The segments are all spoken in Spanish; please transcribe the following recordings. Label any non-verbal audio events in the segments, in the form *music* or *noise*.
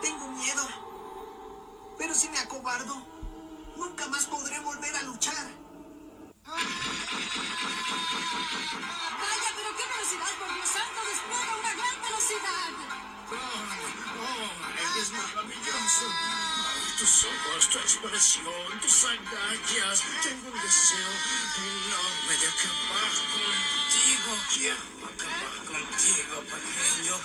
Tengo miedo. Pero si me acobardo, nunca más podré volver a luchar. Vaya, pero qué velocidad, por Dios santo, despliega una gran velocidad. Oh, oh, eres maravilloso. Ay, tus ojos, tu expresión, tus agallas. Tengo un deseo enorme de acabar contigo. Quiero acabar contigo, pequeño. Oh,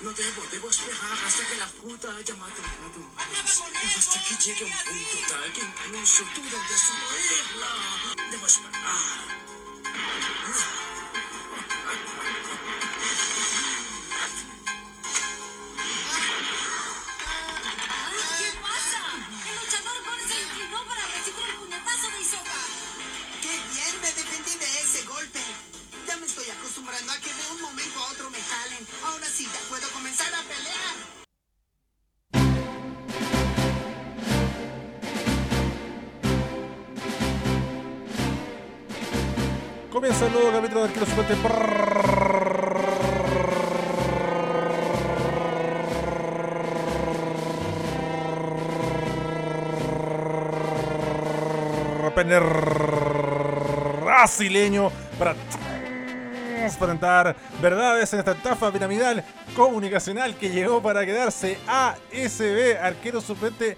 no debo, debo esperar hasta que la fruta haya madurado. Hasta que llegue un punto tal que incluso dudo de destruirla. Debo esperar. Brasileño para transparentar verdades en esta estafa piramidal comunicacional que llegó para quedarse ASB, arquero suplente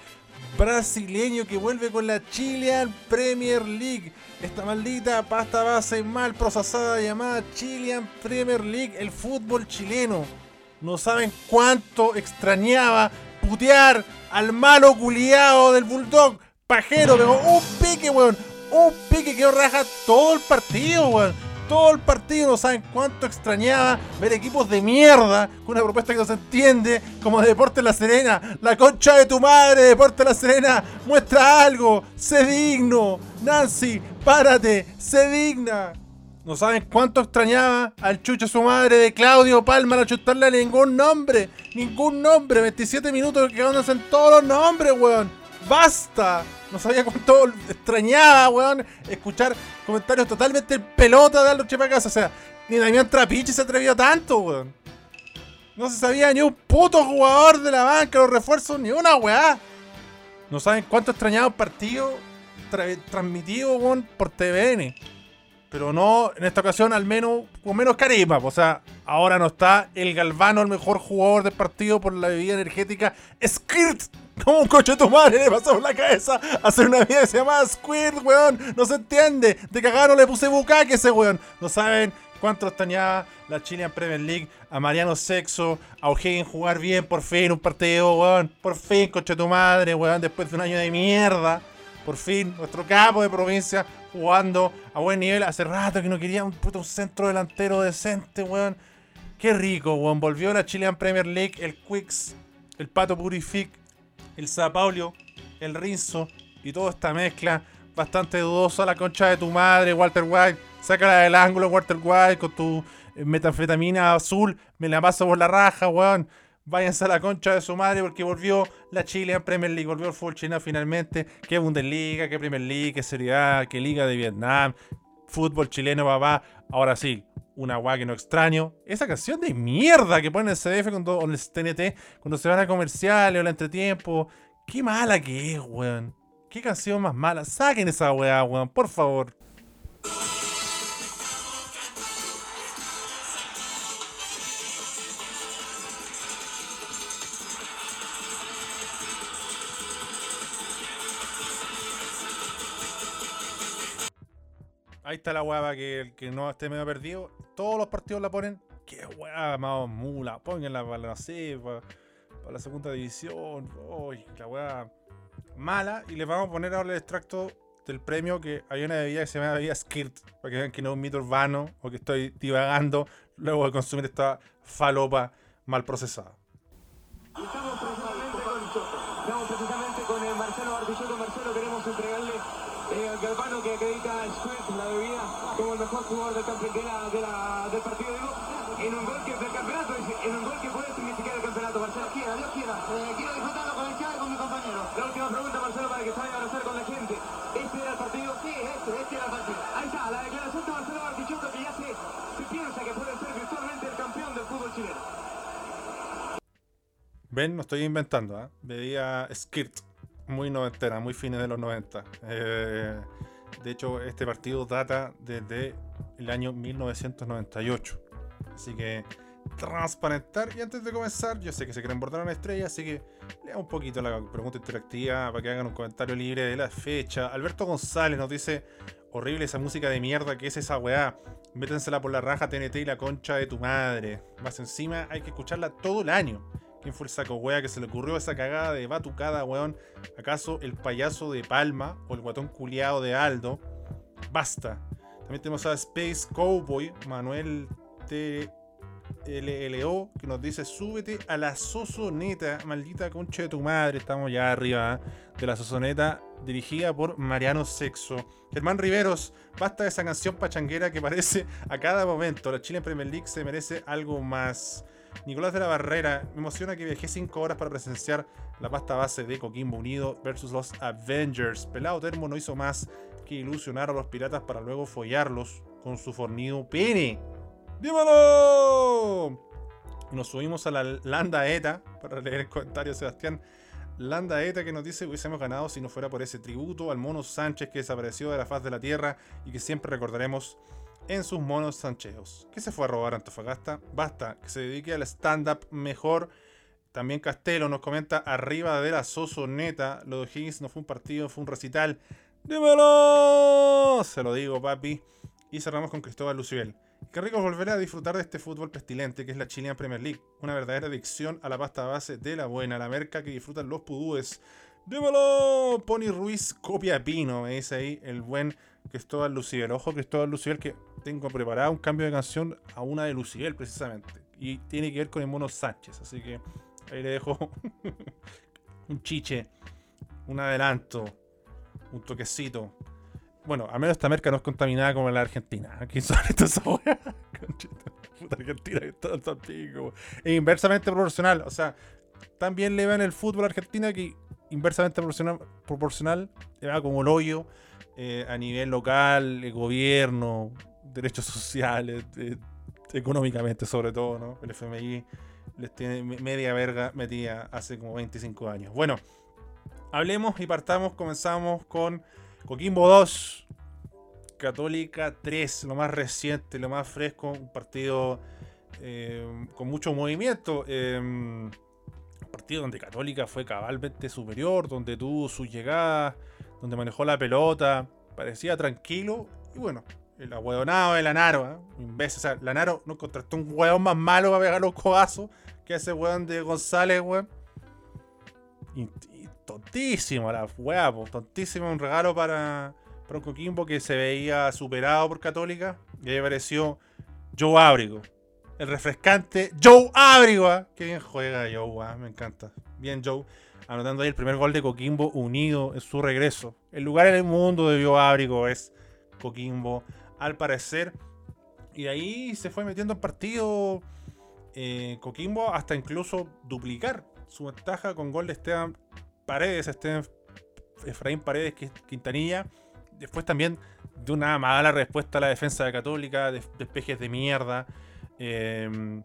brasileño que vuelve con la Chilean Premier League. Esta maldita pasta base mal procesada llamada Chilean Premier League, el fútbol chileno. No saben cuánto extrañaba putear al malo culiado del Bulldog. Pajero, pegó un pique, weón. Un pique que raja todo el partido, weón. Todo el partido, no saben cuánto extrañaba ver equipos de mierda con una propuesta que no se entiende, como de Deporte La Serena. La concha de tu madre, Deporte La Serena, muestra algo, sé digno. Nancy, párate, sé digna. No saben cuánto extrañaba al chucho su madre de Claudio Palma a chutarle ningún nombre. Ningún nombre. 27 minutos que en todos los nombres, weón. ¡Basta! No sabía cuánto *laughs* extrañaba, weón, escuchar comentarios totalmente en pelota de Aldo Chepacasa. O sea, ni Damián Trapiche se atrevió tanto, weón. No se sabía ni un puto jugador de la banca, los refuerzos, ni una weá. No saben cuánto extrañaba un partido tra- transmitido, weón, por TVN. Pero no, en esta ocasión al menos con menos carisma. O sea, ahora no está el Galvano, el mejor jugador del partido por la bebida energética Skirt. Como un coche de tu madre le pasó por la cabeza hacer una vida que se llamaba Squirt, weón. No se entiende. De cagado le puse bucaque ese weón. No saben cuánto extrañaba la Chilean Premier League a Mariano Sexo, a O'Higgins jugar bien por fin un partido, weón. Por fin, coche de tu madre, weón. Después de un año de mierda. Por fin, nuestro capo de provincia jugando a buen nivel. Hace rato que no quería un puto centro delantero decente, weón. Qué rico, weón. Volvió la Chilean Premier League, el Quicks, el Pato Purific, el Sao Paulo, el Rinzo y toda esta mezcla bastante dudosa. La concha de tu madre, Walter White. Sácala del ángulo, Walter White, con tu eh, metanfetamina azul. Me la paso por la raja, weón. Váyanse a la concha de su madre porque volvió la Chilean Premier League, volvió el fútbol chileno finalmente. Qué Bundesliga, qué Premier League, qué Serie A, qué Liga de Vietnam. Fútbol chileno, papá. Ahora sí, una guay que no extraño. Esa canción de mierda que ponen en el CDF cuando, o en el TNT cuando se van a comerciales o al entretiempo. Qué mala que es, weón. Qué canción más mala. Saquen esa weá, weón, por favor. Ahí está la weá para que el que no esté medio perdido. Todos los partidos la ponen. Qué weá, más mula. Pónganla para la C, para, para la segunda división. Uy, la weá mala. Y les vamos a poner ahora el extracto del premio que hay una bebida que se llama bebida Skirt. Para que vean que no es un mito urbano o que estoy divagando luego de consumir esta falopa mal procesada. Estamos precisamente con, estamos precisamente con eh, Marcelo Bartillero. Marcelo, queremos entregarle eh, que acredita a Squirt, la bebida, como el mejor jugador del, campe- de la- de la- del partido. Digo, en un gol que del campeonato, dice, en un gol que puede significar el campeonato. Marcelo, quiera, Dios quiera. Eh, quiero disfrutarlo con el chat y con mi compañero. La última pregunta, Marcelo, para que se vaya a abrazar con la gente. ¿Este era el partido? Sí, este, este era el partido. Ahí está, la declaración de Marcelo Bartichotto que ya se, se piensa que puede ser virtualmente el campeón del fútbol chileno. Ven, no estoy inventando, ¿ah? Veía Skirt, muy noventera, muy fines de los 90. Eh, de hecho, este partido data desde el año 1998. Así que transparentar. Y antes de comenzar, yo sé que se quieren bordar una estrella, así que lea un poquito la pregunta interactiva para que hagan un comentario libre de la fecha. Alberto González nos dice: Horrible esa música de mierda que es esa weá. Métensela por la raja TNT y la concha de tu madre. Más encima, hay que escucharla todo el año. ¿Quién fue el saco wea que se le ocurrió esa cagada de batucada, weón? ¿Acaso el payaso de Palma o el guatón culiado de Aldo? Basta. También tenemos a Space Cowboy, Manuel TLLO, que nos dice: Súbete a la sosoneta, maldita concha de tu madre. Estamos ya arriba ¿eh? de la sosoneta, dirigida por Mariano Sexo. Germán Riveros, basta de esa canción pachanguera que parece a cada momento. La Chile en Premier League se merece algo más. Nicolás de la Barrera, me emociona que viajé 5 horas para presenciar la pasta base de Coquimbo Unido versus los Avengers. Pelado Termo no hizo más que ilusionar a los piratas para luego follarlos con su fornido pene. ¡Dímelo! Nos subimos a la Landa ETA para leer el comentario Sebastián. Landa ETA que nos dice hubiésemos ganado si no fuera por ese tributo al mono Sánchez que desapareció de la faz de la tierra y que siempre recordaremos en sus monos sancheos. ¿Qué se fue a robar Antofagasta? Basta, que se dedique al stand-up mejor. También Castelo nos comenta arriba de la Sosoneta. Lo de Higgins no fue un partido, fue un recital. ¡Dímelo! Se lo digo, papi. Y cerramos con Cristóbal Lucibel. Qué rico volver a disfrutar de este fútbol pestilente que es la Chilean Premier League. Una verdadera adicción a la pasta base de la buena, la merca que disfrutan los pudúes. ¡Dímelo! Pony Ruiz copia Pino, me dice ahí el buen Cristóbal Lucibel. Ojo, Cristóbal Lucibel, que tengo preparado un cambio de canción a una de Lucibel, precisamente. Y tiene que ver con el mono Sánchez. Así que ahí le dejo *laughs* un chiche, un adelanto, un toquecito. Bueno, al menos esta merca no es contaminada como la Argentina. Aquí son *laughs* estas weas. Puta Argentina que está tan pico. E inversamente proporcional. O sea, también le va en el fútbol a Argentina que inversamente proporcional, proporcional le va como el hoyo eh, a nivel local, el gobierno, derechos sociales, eh, económicamente sobre todo, ¿no? El FMI les tiene media verga metida hace como 25 años. Bueno, hablemos y partamos, comenzamos con Coquimbo 2, Católica 3, lo más reciente, lo más fresco, un partido eh, con mucho movimiento. un partido donde Católica fue cabalmente superior, donde tuvo sus llegadas donde manejó la pelota, parecía tranquilo. Y bueno, el ahueonado de Lanaro, ¿eh? imbécil. O sea, Lanaro no contrató un hueón más malo para pegar los cogazos que ese hueón de González, weón. Y, tontísimo la weá, tontísimo. Un regalo para, para un Coquimbo que se veía superado por Católica. Y ahí apareció Joe Ábrigo. El refrescante Joe Ábrigo. ¿eh? Qué bien juega Joe, me encanta. Bien, Joe anotando ahí el primer gol de Coquimbo unido en su regreso. El lugar en el mundo de Bioábrico es Coquimbo, al parecer. Y de ahí se fue metiendo en partido eh, Coquimbo hasta incluso duplicar su ventaja con gol de Esteban Paredes, Esteban Efraín Paredes Quintanilla. Después también de una mala respuesta a la defensa de Católica, de despejes de mierda. Em,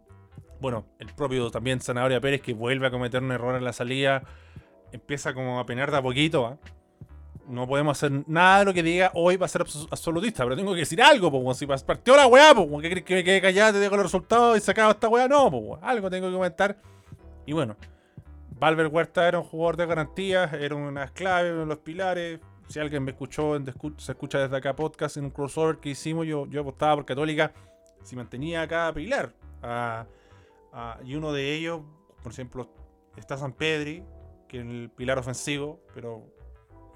bueno, el propio también Zanahoria Pérez que vuelve a cometer un error en la salida empieza como a penar de a poquito. ¿ah? No podemos hacer nada de lo que diga hoy va a ser absolutista, pero tengo que decir algo, pues, si partió la weá, pues, que, que me quede callado, te dejo los resultados y sacado esta weá, no, pues, algo tengo que comentar. Y bueno, Valver Huerta era un jugador de garantías, era una clave, uno de los pilares. Si alguien me escuchó, se escucha desde acá podcast en un crossover que hicimos, yo, yo apostaba por Católica si mantenía cada pilar. y uno de ellos, por ejemplo, está San Pedri, que el pilar ofensivo, pero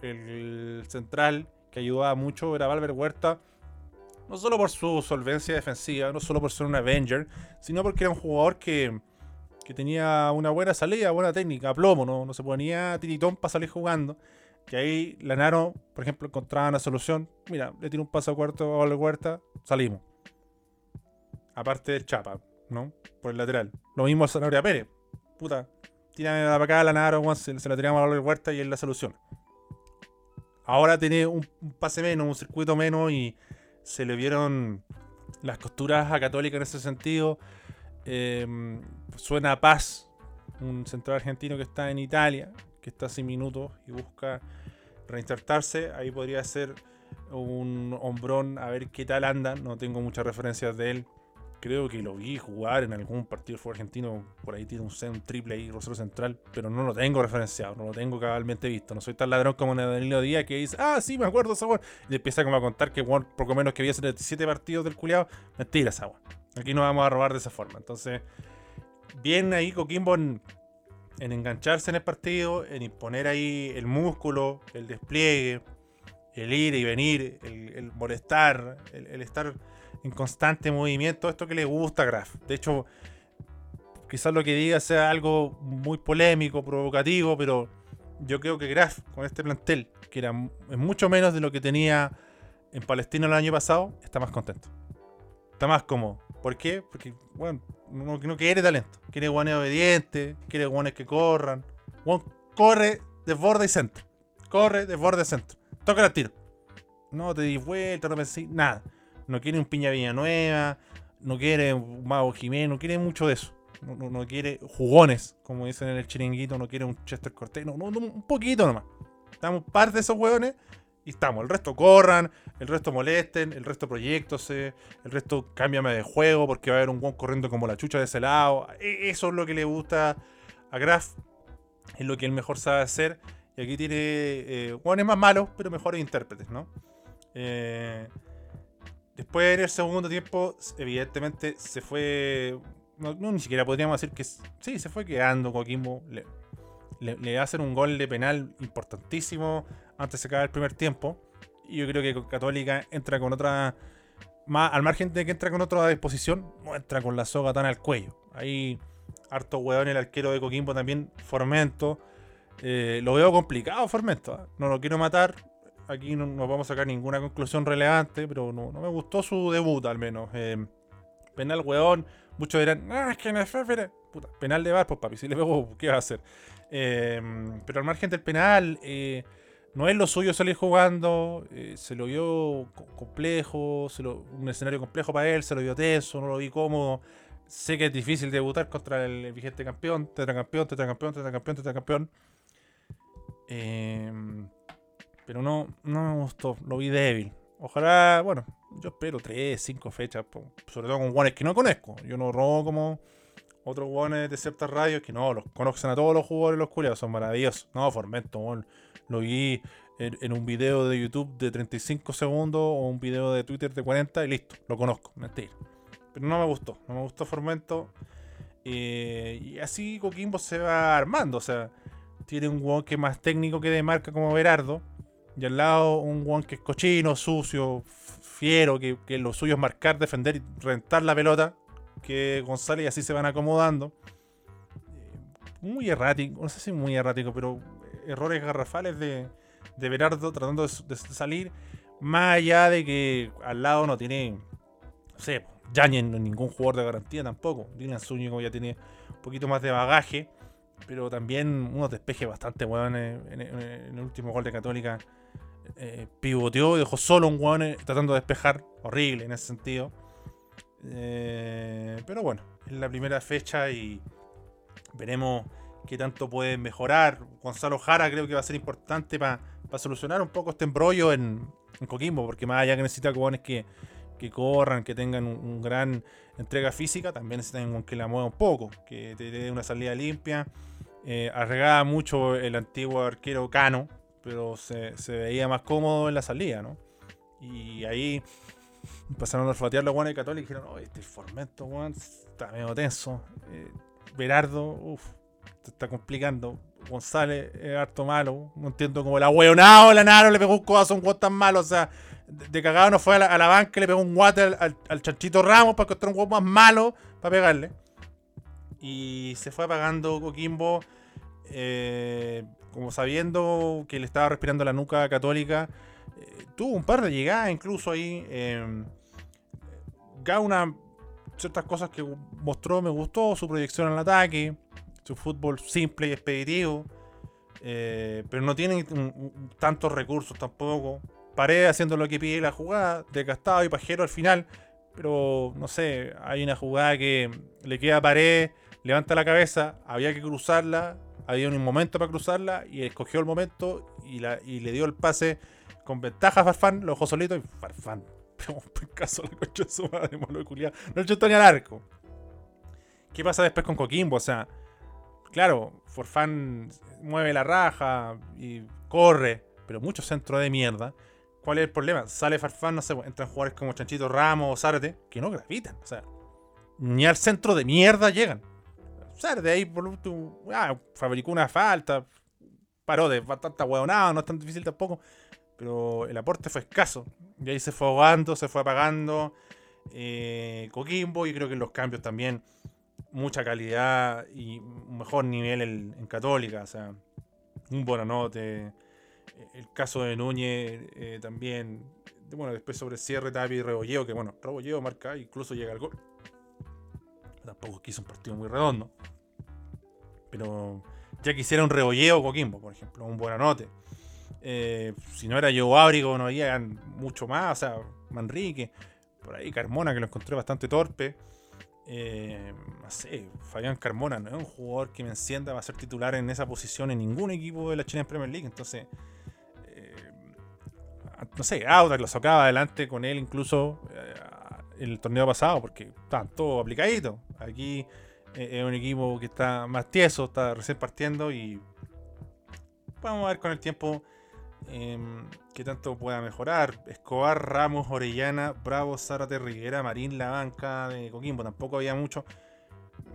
el central que ayudaba mucho era Valver Huerta, no solo por su solvencia defensiva, no solo por ser un Avenger, sino porque era un jugador que, que tenía una buena salida, buena técnica, plomo, no, no se ponía tiritón para salir jugando. Que ahí Lanaro, por ejemplo, encontraba una solución. Mira, le tiro un paso a cuarto a Valver Huerta, salimos. Aparte del Chapa, ¿no? Por el lateral. Lo mismo al Zanahoria Pérez. Puta, tírame para acá la Naro, se, se la tiramos a la Huerta y él la solución. Ahora tiene un, pase menos, un circuito menos y se le vieron las costuras a Católica en ese sentido. Em, suena a paz un central argentino que está en Italia, que está sin minutos y busca reinsertarse. Ahí podría ser un hombrón a ver qué tal anda. No tengo muchas referencias de él. Creo que lo vi jugar en algún partido fue argentino. Por ahí tiene un, triple ahí, Rosario Central. Pero no lo tengo referenciado, no lo tengo cabalmente visto. No soy tan ladrón como Danilo Díaz que dice, ah, sí, me acuerdo esa Y empieza como a contar que por poco menos que había 77 partidos del culiado. Mentira esa Aquí no vamos a robar de esa forma. Entonces, bien ahí Coquimbo en, engancharse en el partido, en imponer ahí el músculo, el despliegue, el ir y venir, el, molestar, el estar en constante movimiento, esto que le gusta a Graf. De hecho, quizás lo que diga sea algo muy polémico, provocativo, pero yo creo que Graf con este plantel, que era mucho menos de lo que tenía en Palestina el año pasado, está más contento. Está más cómodo. ¿Por qué? Porque, bueno, no, quiere talento. Quiere guanes obedientes, quiere guanes que corran. Juan corre, desborda y centro. Corre, desborda y centro. Toca el tiro. No te di vuelta, no pensé, nada no quiere un Piña Villanueva, no quiere un Mago Jiménez, no quiere mucho de eso. No, quiere jugones, como dicen en el chiringuito, no quiere un Chester Cortés, no, un poquito nomás. Estamos parte de esos hueones y estamos. El resto corran, el resto molesten, el resto proyectose, el resto cámbiame de juego porque va a haber un hueón corriendo como la chucha de ese lado. E, eso es lo que le gusta a Graf, es lo que él mejor sabe hacer. Y aquí tiene eh, más malos, pero mejores intérpretes, ¿no? Eh, Después en el segundo tiempo, evidentemente se fue. No, ni siquiera podríamos decir que. Sí, se fue quedando Coquimbo. Le, le, hacen un gol de penal importantísimo antes de acabar el primer tiempo. Y yo creo que Católica entra con otra. Más, al margen de que entra con otra disposición, no entra con la soga tan al cuello. Ahí, harto hueón el arquero de Coquimbo también, Formento. Eh, lo veo complicado, Formento. ¿ah? No lo quiero matar, aquí no, vamos a sacar ninguna conclusión relevante, pero no, me gustó su debut al menos. Eh, penal, weón. Muchos dirán, ah, es que no es Puta, penal de bar, pues papi, si le pego, ¿qué va a hacer? Eh, pero al margen del penal, eh, no es lo suyo salir jugando, se lo vio complejo, un escenario complejo para él, se lo vio teso, no lo vi cómodo. Sé que es difícil debutar contra el vigente campeón, tetracampeón, tetracampeón, tetracampeón, tetracampeón. Eh, pero no, no me gustó, lo vi débil. Ojalá, bueno, yo espero 3, 5 fechas, sobre todo con guanes que no conozco. Yo no robo como otros guanes de ciertas radios que no, los conocen a todos los jugadores los culiados, son maravillosos. No, Formento, lo vi en, un video de YouTube de 35 segundos o un video de Twitter de 40 y listo, lo conozco, mentira. Pero no me gustó, no me gustó Formento. Eh, y así Coquimbo se va armando, o sea, tiene un guan que es más técnico que de marca como Berardo y al lado un guan que es cochino, sucio, fiero, que, lo suyo es marcar, defender y rentar la pelota. Que González y así se van acomodando. Eh, muy errático, no sé si muy errático, pero errores garrafales de, de Berardo tratando de, salir. Más allá de que al lado no tiene, no sé, Yañez ningún jugador de garantía tampoco. Dylan Zúñigo ya tiene un poquito más de bagaje, pero también unos despejes bastante buenos en, el último gol de Católica eh, pivoteó y dejó solo un weón eh, tratando de despejar. Horrible en ese sentido. Eh, pero bueno, es la primera fecha y veremos qué tanto pueden mejorar. Gonzalo Jara creo que va a ser importante para solucionar un poco este embrollo en, Coquimbo, porque más allá que necesita jugadores que, que corran, que tengan un, gran entrega física, también necesitan que la mueva un poco, que te dé una salida limpia. Eh, arregaba mucho el antiguo arquero Cano, pero se, veía más cómodo en la salida, ¿no? Y ahí empezaron a olfatear los guanes católicos y dijeron, oh, este Formento, weón, está medio tenso. Eh, Berardo, uff, te está complicando. González es harto malo. No entiendo cómo el ahueonado la Naro le pegó un codazo a un guan tan malo. O sea, de, cagado no fue a la, banca y le pegó un guate al, chanchito Ramos para encontrar un juego más malo para pegarle. Y se fue apagando Coquimbo. Eh, como sabiendo que le estaba respirando la nuca católica, eh, tuvo un par de llegadas incluso ahí. Eh, Gauna, ciertas cosas que mostró, me gustó, su proyección al ataque, su fútbol simple y expeditivo, eh, pero no tiene tantos recursos tampoco. Pared haciendo lo que pide la jugada, desgastado y pajero al final, pero no sé, hay una jugada que le queda a Pared levanta la cabeza, había que cruzarla, había un momento para cruzarla y escogió el momento y, la, y le dio el pase con ventaja a Farfán, lo dejó solito y Farfán *laughs* un caso la concha de su madre, malo de. No le ni al arco. ¿Qué pasa después con Coquimbo? O sea, claro, Farfán mueve la raja y corre, pero mucho centro de mierda. ¿Cuál es el problema? Sale Farfán, no sé, entran jugadores como Chanchito Ramos o Zárate, que no gravitan. O sea, ni al centro de mierda llegan. Zárate ahí, por último, ah, fabricó una falta, paró de bastante hueonado, no es tan difícil tampoco pero el aporte fue escaso. Y ahí se fue ahogando, se fue apagando. Eh, Coquimbo, y creo que en los cambios también mucha calidad y un mejor nivel en, Católica. O sea, un Bonanote. El caso de Núñez eh, también. Bueno, después sobre cierre, Tapi y Rebolleo, que bueno, Rebolleo marca, incluso llega al gol. Tampoco quiso un partido muy redondo. Pero ya quisiera un Rebolleo Coquimbo, por ejemplo, un Bonanote. Eh, si no era Joe Ábrigo, no había mucho más. O sea, Manrique, por ahí Carmona, que lo encontré bastante torpe. Eh, no sé, Fabián Carmona no es un jugador que me encienda va a ser titular en esa posición en ningún equipo de la China Premier League. Entonces, eh, no sé, Audax lo sacaba adelante con él incluso el torneo pasado, porque estaban todos aplicaditos. Aquí es un equipo que está más tieso, está recién partiendo y vamos a ver con el tiempo Em, que tanto pueda mejorar. Escobar, Ramos, Orellana, Bravo, Zárate, Riguera, Marín, la banca de Coquimbo. Tampoco había mucho.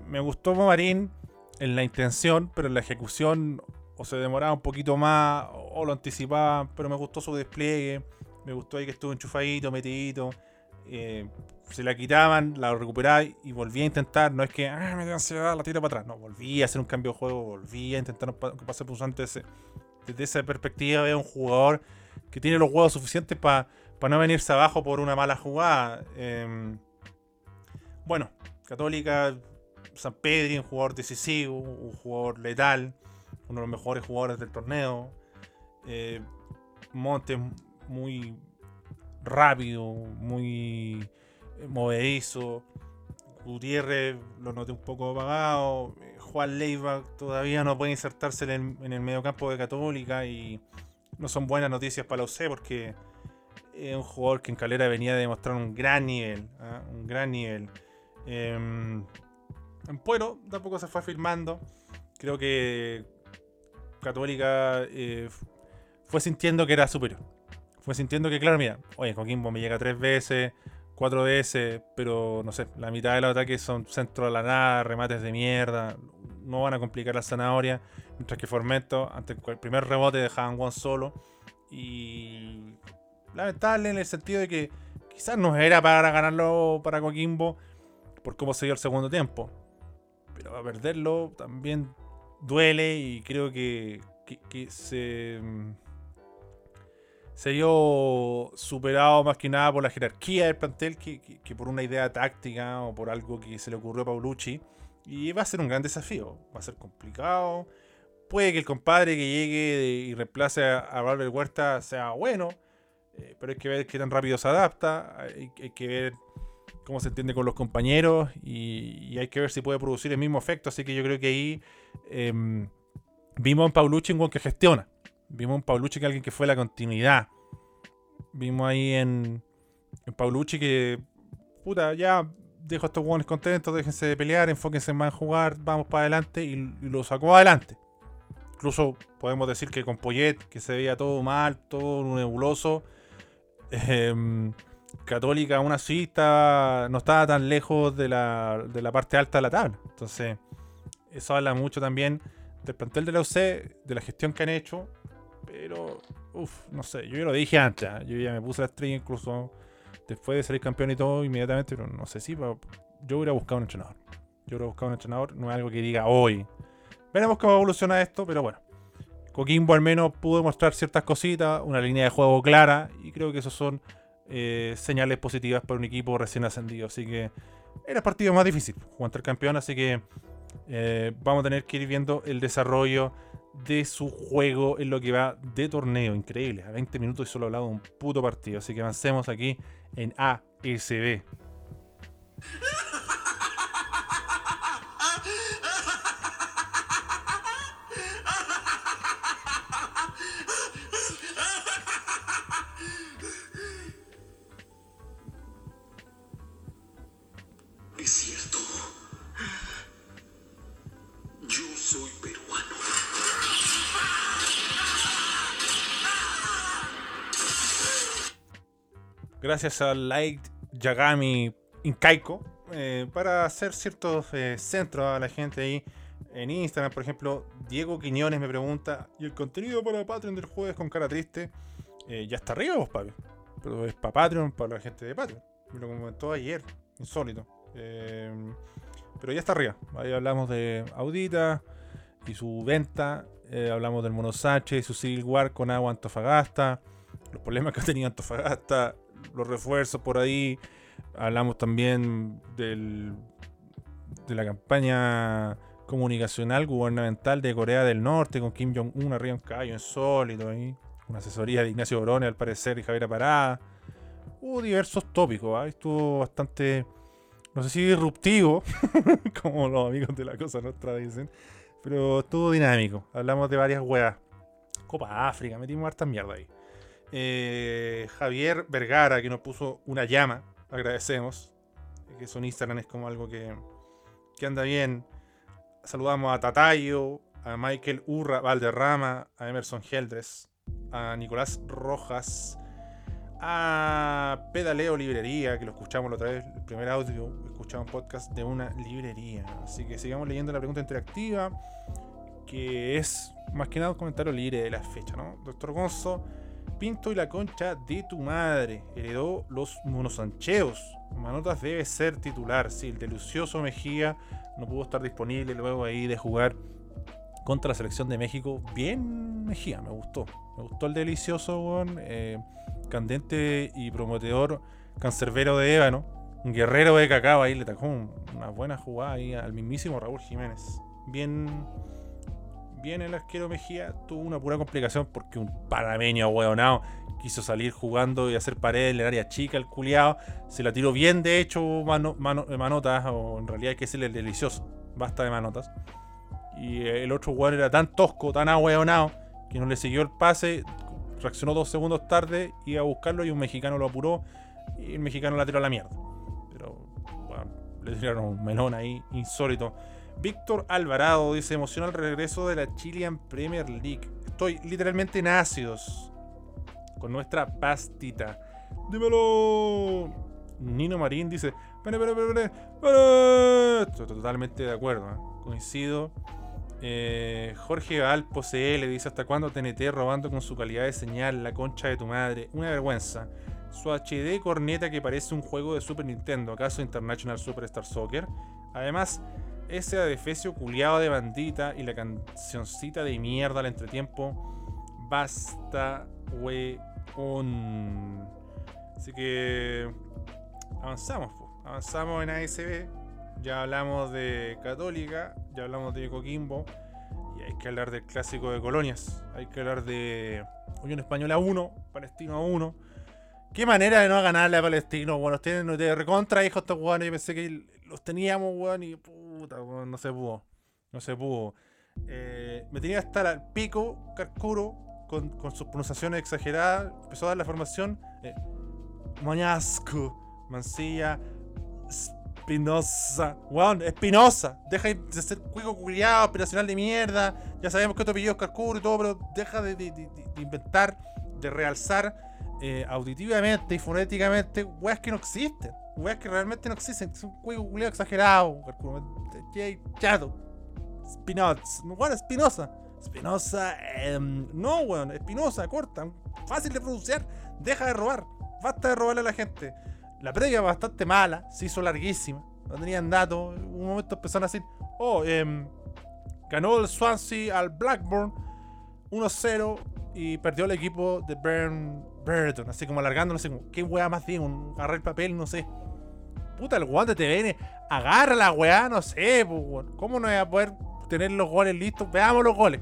Me gustó Marín en la intención, pero en la ejecución o se demoraba un poquito más o lo anticipaba, pero me gustó su despliegue. Me gustó ahí que estuvo enchufadito, metidito. Eh, se la quitaban, la recuperaba y volvía a intentar. No es que ah, me dio ansiedad, la tira para atrás. No, volvía a hacer un cambio de juego, volvía a intentar que pase pulsante ese desde esa perspectiva veo un jugador que tiene los huevos suficientes para no venirse abajo por una mala jugada. Em, bueno, Católica, San Pedro, un jugador decisivo, un jugador letal, uno de los mejores jugadores del torneo. Eh, Montes muy rápido, muy movedizo. Gutiérrez lo noté un poco apagado. Juan Leiva todavía no puede insertarse en el, en el mediocampo de Católica y no son buenas noticias para la UC porque es un jugador que en Calera venía a demostrar un gran nivel. ¿ah? Un gran nivel. Em, en Puero tampoco se fue firmando. Creo que Católica eh, fue sintiendo que era superior. Fue sintiendo que, claro, mira, oye, Coquimbo me llega tres veces, cuatro veces, pero no sé, la mitad de los ataques son centro a la nada, remates de mierda no van a complicar la zanahoria. Mientras que Formento, ante el primer rebote, dejaban one solo. Y lamentable en el sentido de que quizás no era para ganarlo para Coquimbo por cómo se dio el segundo tiempo. Pero a perderlo también duele y creo que, se, se dio superado más que nada por la jerarquía del plantel que, por una idea táctica o por algo que se le ocurrió a Paulucci. Y va a ser un gran desafío. Va a ser complicado. Puede que el compadre que llegue y reemplace a, a Huerta sea bueno. Eh, pero hay que ver qué tan rápido se adapta. Hay, que ver cómo se entiende con los compañeros. Y, hay que ver si puede producir el mismo efecto. Así que yo creo que ahí em, vimos un Paulucci un que gestiona. Vimos un Paulucci que alguien que fue la continuidad. Vimos ahí en, en Paulucci que, puta, ya dejo a estos hueones contentos, déjense de pelear, enfóquense más en jugar, vamos para adelante y, lo sacó adelante. Incluso podemos decir que con Poyet, que se veía todo mal, todo nebuloso, em, Católica aún así no estaba tan lejos de la, de la parte alta de la tabla. Entonces, eso habla mucho también del plantel de la UC, de la gestión que han hecho, pero, uff, no sé, yo ya lo dije antes, ¿ah? yo ya me puse la estrella incluso después de salir campeón y todo inmediatamente, pero no sé si yo hubiera buscado un entrenador. Yo hubiera buscado un entrenador, no es algo que diga hoy. Veremos cómo evoluciona esto, pero bueno. Coquimbo al menos pudo mostrar ciertas cositas, una línea de juego clara, y creo que esos son eh, señales positivas para un equipo recién ascendido. Así que era el partido más difícil, jugar el campeón, así que eh, vamos a tener que ir viendo el desarrollo de su juego en lo que va de torneo. Increíble, a 20 minutos y solo hablado de un puto partido. Así que avancemos aquí en ASB. Gracias a Light Yagami Incaico, eh, para hacer ciertos eh, centros a la gente ahí en Instagram. Por ejemplo, Diego Quiñones me pregunta: ¿y el contenido para Patreon del jueves con cara triste? Eh, ya está arriba, vos, papi. Pero es para Patreon, para la gente de Patreon. Me lo comentó ayer, insólito. Eh, pero ya está arriba. Ahí hablamos de Audita y su venta. hablamos del Mono Sánchez y su Civil War con Agua Antofagasta. Los problemas que ha tenido Antofagasta. Los refuerzos por ahí. Hablamos también del, de la campaña comunicacional gubernamental de Corea del Norte con Kim Jong-un arriba en caballo insólito ahí. Una asesoría de Ignacio Borone al parecer y Javier Parada. Hubo diversos tópicos, ¿ah? estuvo bastante, no sé si disruptivo, *laughs* como los amigos de la cosa nuestra dicen, pero estuvo dinámico. Hablamos de varias weas. Copa África, metimos harta mierda ahí. Eh, Javier Vergara, que nos puso una llama, agradecemos. Que su Instagram es como algo que, que anda bien. Saludamos a Tatayo, a Michael Urra Valderrama, a Emerson Geldres, a Nicolás Rojas, a Pedaleo Librería, que lo escuchamos la otra vez, el primer audio, escuchamos un podcast de una librería. Así que sigamos leyendo la pregunta interactiva, que es más que nada un comentario libre de la fecha, ¿no? Doctor Gonzo, Pinto y la concha de tu madre, heredó los monosancheos. Manotas debe ser titular, sí, el delicioso Mejía no pudo estar disponible luego ahí de jugar contra la selección de México. Bien Mejía, me gustó. Me gustó el delicioso, weón. Eh, candente y prometedor cancerbero de ébano. Un guerrero de cacao ahí le tacó un- una buena jugada ahí al mismísimo Raúl Jiménez. Bien. Bien el arquero Mejía tuvo una pura complicación porque un panameño hueonado quiso salir jugando y hacer pared en el área chica, el culiado. Se la tiró bien, de hecho, mano, mano- manotas, o en realidad hay que decirle el delicioso. Basta de manotas. Y el otro weón era tan tosco, tan ahueonado, que no le siguió el pase, reaccionó dos segundos tarde, iba a buscarlo y un mexicano lo apuró y el mexicano la tiró a la mierda. Pero, le tiraron un melón ahí insólito. Víctor Alvarado dice, emociona el regreso de la Chilean Premier League. Estoy literalmente en ácidos con nuestra pastita. Dímelo. Nino Marín dice, "Pere, pere, pere, pere, pere". Estoy totalmente de acuerdo, ¿eh? coincido. Eh, Jorge Alpo CL dice: ¿Hasta cuándo TNT robando con su calidad de señal? La concha de tu madre. Una vergüenza. Su HD corneta que parece un juego de Super Nintendo, ¿acaso International Superstar Soccer? Además, ese adefesio culiado de bandita y la cancioncita de mierda al entretiempo. Basta, weón. Así que avanzamos, po. avanzamos en ASB. Ya hablamos de Católica, ya hablamos de Coquimbo. Y hay que hablar del clásico de colonias. Hay que hablar de Unión Española 1, Palestino 1. Qué manera de no ganarle a Palestino, bueno, tienen de recontra hijos estos weones. Yo pensé que los teníamos, weón, y puta, weón, no se pudo. No se pudo. Eh, me tenía que estar al pico, Carcuro, con, con sus pronunciaciones exageradas. Empezó a dar la formación. Eh, Mañasco, Mancilla, Espinosa. Weón, Espinosa. Deja de ser cuico culiado, operacional de mierda. Ya sabemos que tu apellido es Carcuro y todo, pero deja de, de- de- de inventar, de realzar eh, auditivamente y fonéticamente weas que no existen. Weas que realmente no existen. Es un cuico culiado exagerado, Carcuro. Jay Chato. Spinoza. Bueno, Espinosa. Espinosa. em, no, weón. Espinosa, corta. Fácil de pronunciar. Deja de robar. Basta de robarle a la gente. La previa bastante mala. Se hizo larguísima. No tenían datos. Un momento empezaron a decir: Oh, em, ganó el Swansea al Blackburn 1-0 y perdió el equipo de Burn Burton. Así como alargando, no sé, como, ¿qué weá más digo? Un agarrar el papel, no sé. Puta, el weón de TVN, agarra la weá, no sé, pues. ¿Cómo no voy a poder tener los goles listos? Veamos los goles.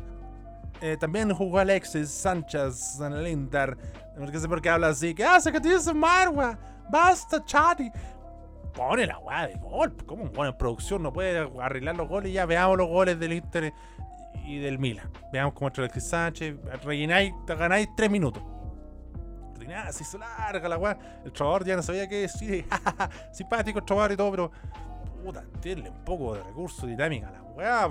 Eh, también jugó Alexis Sánchez en el Inter. No sé por qué habla así. ¿Qué hace que te dice Marwa? Basta, Chati. Pone la weá de gol. ¿Cómo un weón en producción no puede arreglar los goles? Ya veamos los goles del Inter y del Milan. Veamos cómo entra Alexis Sánchez. Rellenáis, ganáis tres minutos. Ordinaria, se hizo larga la weá. El trovador ya no sabía qué decir. *laughs* Simpático el trovador y todo, pero. Puta, tiene un poco de recurso dinámica a la weá.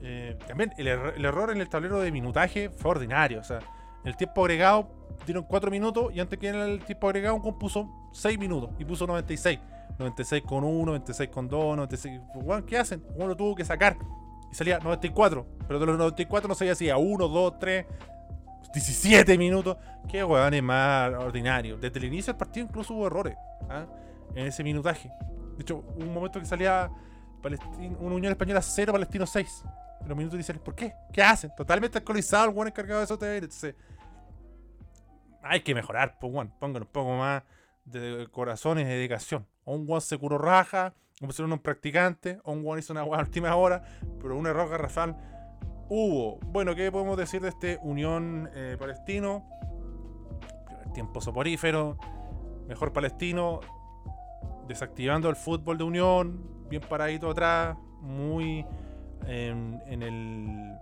Eh, también el, erro- el error en el tablero de minutaje fue ordinario. O sea, el tiempo agregado dieron 4 minutos y antes que el tiempo agregado, un weón puso 6 minutos y puso 96. 96 con 1, 96 con 2, 96. Weón, ¿qué hacen? Uno lo tuvo que sacar y salía 94. Pero de los 94 no sabía si a 1, 2, 3, 17 minutos. Qué weón es más ordinario. Desde el inicio del partido incluso hubo errores ¿ah? en ese minutaje. De hecho, hubo un momento que salía Palestino, una Unión Española 0, Palestino 6. En los minutos iniciales, ¿por qué? ¿Qué hacen? Totalmente alcoholizado el weón encargado de eso. Entonces, hay que mejorar, pues, weón. Pongan un poco más de corazones y dedicación. O un weón se curó raja, como si un practicante, o un weón hizo una *laughs* última hora, pero un error garrafal hubo. Bueno, ¿qué podemos decir de este Unión eh, Palestino? Tiempo soporífero, mejor palestino, desactivando el fútbol de Unión, bien paradito atrás, muy en, en el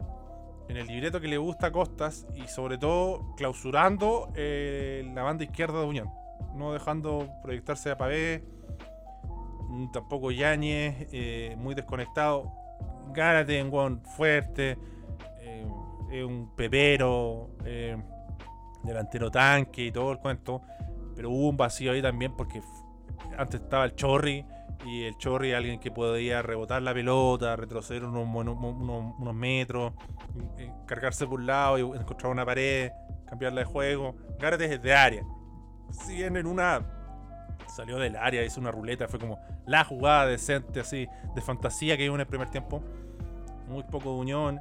en el libreto que le gusta a Costas y sobre todo clausurando eh, la banda izquierda de Unión, no dejando proyectarse a Pavé, tampoco Yáñez, eh, muy desconectado. Gárate Juan fuerte, eh, es un pepero, eh, delantero tanque y todo el cuento, pero hubo un vacío ahí también porque antes estaba el Chorri y el Chorri alguien que podía rebotar la pelota, retroceder unos, unos, metros, cargarse por un lado y encontrar una pared, cambiarla de juego. Gárate es de área. Si bien en una salió del área, hizo una ruleta, fue como la jugada decente así de fantasía que hubo en el primer tiempo. Muy poco de unión.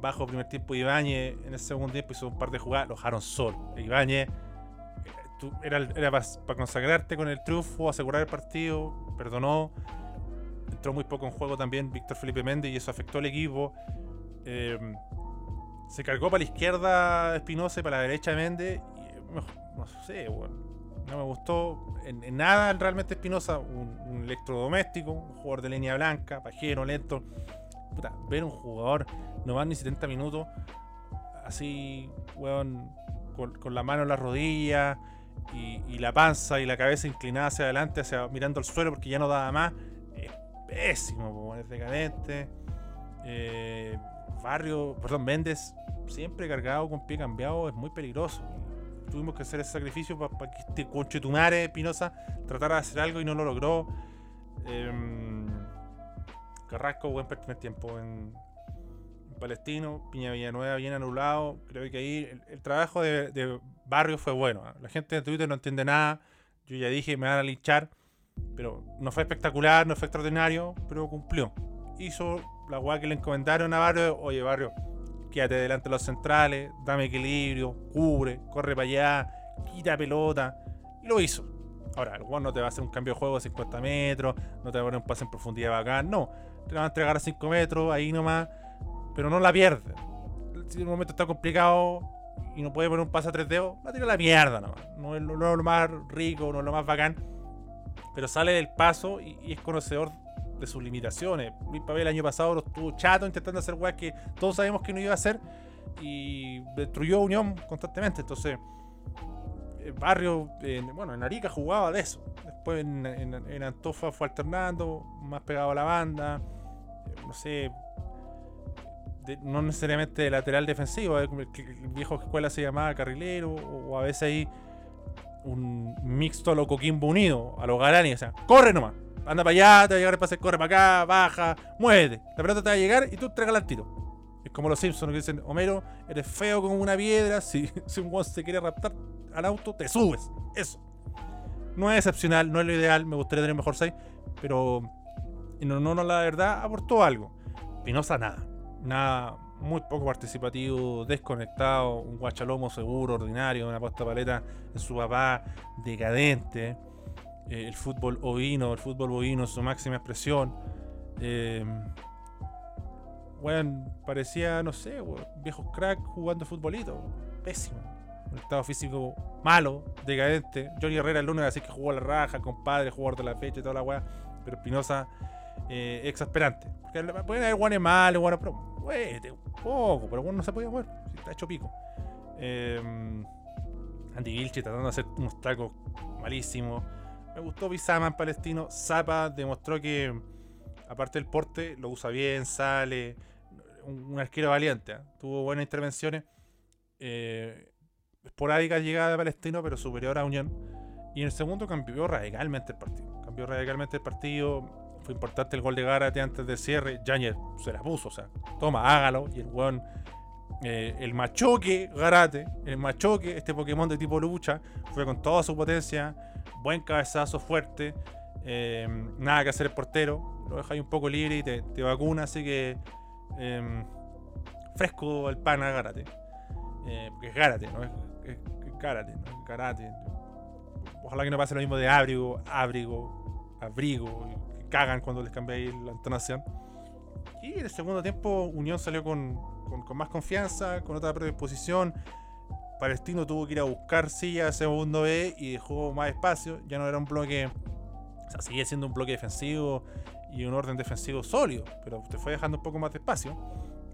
Bajo primer tiempo Ibáñez, en el segundo tiempo hizo un par de jugadas, lo dejaron solo. Ibáñez eh, era, era para consagrarte con el triunfo, asegurar el partido, perdonó. Entró muy poco en juego también Víctor Felipe Méndez y eso afectó al equipo. Eh, se cargó para la izquierda Espinosa y para la derecha Méndez. Eh, no, no sé, bueno, no me gustó en, nada realmente Espinosa. Un, electrodoméstico, un jugador de línea blanca, pajero, lento. Puta, ver un jugador no más ni 70 minutos así, weón, con, con la mano en la rodilla y, la panza y la cabeza inclinada hacia adelante, hacia, mirando al suelo porque ya no daba más. Es pésimo, weón, es decadente. Eh, Barrio, perdón, Méndez, siempre cargado con pie cambiado, es muy peligroso. Tuvimos que hacer ese sacrificio para que este conchetumare Espinosa tratara de hacer algo y no lo logró. Em, Carrasco, buen primer tiempo en, Palestino. Piña Villanueva bien anulado. Creo que ahí el, trabajo de, Barrio fue bueno. ¿ah? La gente de Twitter no entiende nada. Yo ya dije, me van a linchar. Pero no fue espectacular, no fue extraordinario, pero cumplió. Hizo la weá que le encomendaron a Barrio. Oye, Barrio, quédate delante de los centrales, dame equilibrio, cubre, corre para allá, quita pelota. Y lo hizo. Ahora, el weón no te va a hacer un cambio de juego de 50 metros, no te va a poner un pase en profundidad bacán, no. Te va a entregar a 5 metros, ahí nomás, pero no la pierde. Si en un momento está complicado y no puede poner un pase a tres dedos, la tira a la mierda nomás. No es lo, no es lo más rico, no es lo más bacán, pero sale del paso y es conocedor sus limitaciones. Luis Pavel el año pasado estuvo chato intentando hacer weas que todos sabemos que no iba a hacer y destruyó Unión constantemente. Entonces, barrio, en- bueno, en Arica jugaba de eso. Después en, Antofa fue alternando, más pegado a la banda, eh, no sé, de- no necesariamente lateral defensivo, eh, el, que- el viejo escuela se llamaba carrilero, o, o a veces ahí un mixto a lo Coquimbo Unido, a los Galani, o sea, corre nomás, anda para allá, te va a llegar el pase, corre para acá, baja, muévete, la pelota te va a llegar y tú entregas al tiro. Es como los Simpsons que dicen, Homero, eres feo como una piedra, si, *laughs* si un guan se quiere raptar al auto, te subes. Eso. No es excepcional, no es lo ideal, me gustaría tener mejor 6, pero en honor a la verdad aportó algo. Pinoza nada, nada, muy poco participativo, desconectado, un guachalomo seguro, ordinario, una posta paleta en su papá, decadente. Eh, el fútbol ovino, el fútbol bovino su máxima expresión. Eh, weón, parecía, no sé, viejos crack jugando futbolito. Pésimo. Un estado físico malo, decadente. Johnny Herrera el lunes así que jugó a la raja, compadre, jugador de la fecha y toda la weá. Pero Espinosa, eh, exasperante. Porque pueden haber guanes malos, guanes, pero un poco, pero bueno, no se podía mover. Está hecho pico. Eh, Andy Vilche tratando de hacer unos tacos malísimos. Me gustó en Palestino. Zapa demostró que, aparte del porte, lo usa bien, sale. Un, arquero valiente. ¿eh? Tuvo buenas intervenciones. Eh, esporádica llegada de Palestino, pero superior a Unión. Y en el segundo cambió radicalmente el partido. Cambió radicalmente el partido. Fue importante el gol de Gárate antes del cierre. Yañez se la puso, o sea, toma, hágalo. Y el weón, eh, el machoque Garate, el machoque, este Pokémon de tipo lucha, fue con toda su potencia. Buen cabezazo fuerte. eh, nada que hacer el portero. Lo deja ahí un poco libre y te, te vacuna. Así que em, fresco el pan a Gárate. Eh, porque es Gárate, ¿no? Es, es, es Gárate, ¿no? Es Karate. Ojalá que no pase lo mismo de abrigo, abrigo, abrigo. Que cagan cuando les cambiáis la entonación. Y en el segundo tiempo Unión salió con, con, con más confianza, con otra predisposición. Palestino tuvo que ir a buscar sillas a segundo B y dejó más espacio. Ya no era un bloque. O sea, sigue siendo un bloque defensivo y un orden defensivo sólido. Pero te fue dejando un poco más de espacio.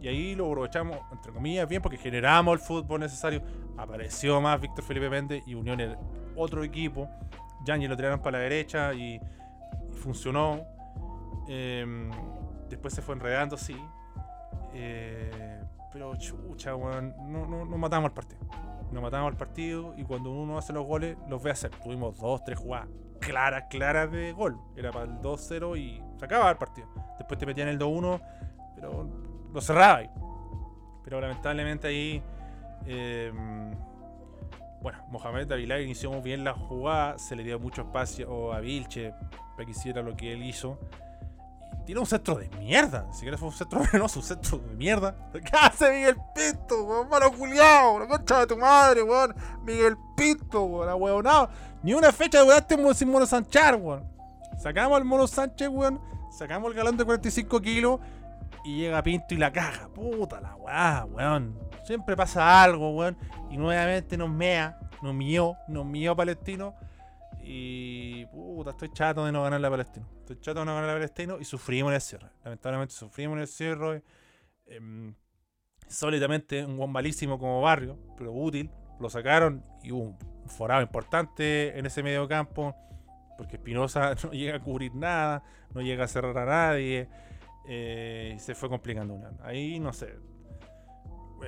Y ahí lo aprovechamos, entre comillas, bien porque generamos el fútbol necesario. Apareció más Víctor Felipe Méndez y Unión el otro equipo. Yanni lo tiraron para la derecha y, y funcionó. Em, después se fue enredando, sí. Eh, pero chucha, weón. No, no, no matamos al partido. No matamos al partido y cuando uno hace los goles, los ve hacer. Tuvimos dos, tres jugadas claras, claras de gol. Era para el 2-0 y se acababa el partido. Después te metían el 2-1, pero lo cerraba. Pero lamentablemente ahí. eh, bueno, Mohamed Avilar inició muy bien la jugada, se le dio mucho espacio a Vilche para que hiciera lo que él hizo. Tiró un centro de mierda, ni siquiera fue un centro *laughs* venenoso, un centro de mierda. ¿Qué hace Miguel Pinto, weón? Malo culiao, la concha de tu madre, weón. Miguel Pinto, weón, ahueonado. Ni una fecha duraste sin Mono Sanchar, weón. Sacamos al Mono Sánchez, weón. Sacamos el galón de 45 kilos. Y llega Pinto y la caja. Puta la weá, weón. Siempre pasa algo, weón. Y nuevamente nos mea, nos mió, nos mió Palestino. Y puta, estoy chato de no ganar la Palestino. Estoy chato de no ganar la Palestino y sufrimos en el cierre. Lamentablemente sufrimos en el cierre. Em, sólidamente un buen malísimo como barrio, pero útil. Lo sacaron y hubo un forado importante en ese medio campo. Porque Espinosa *laughs* no llega a cubrir nada, no llega a cerrar a nadie. eh, se fue complicando una. Ahí no sé.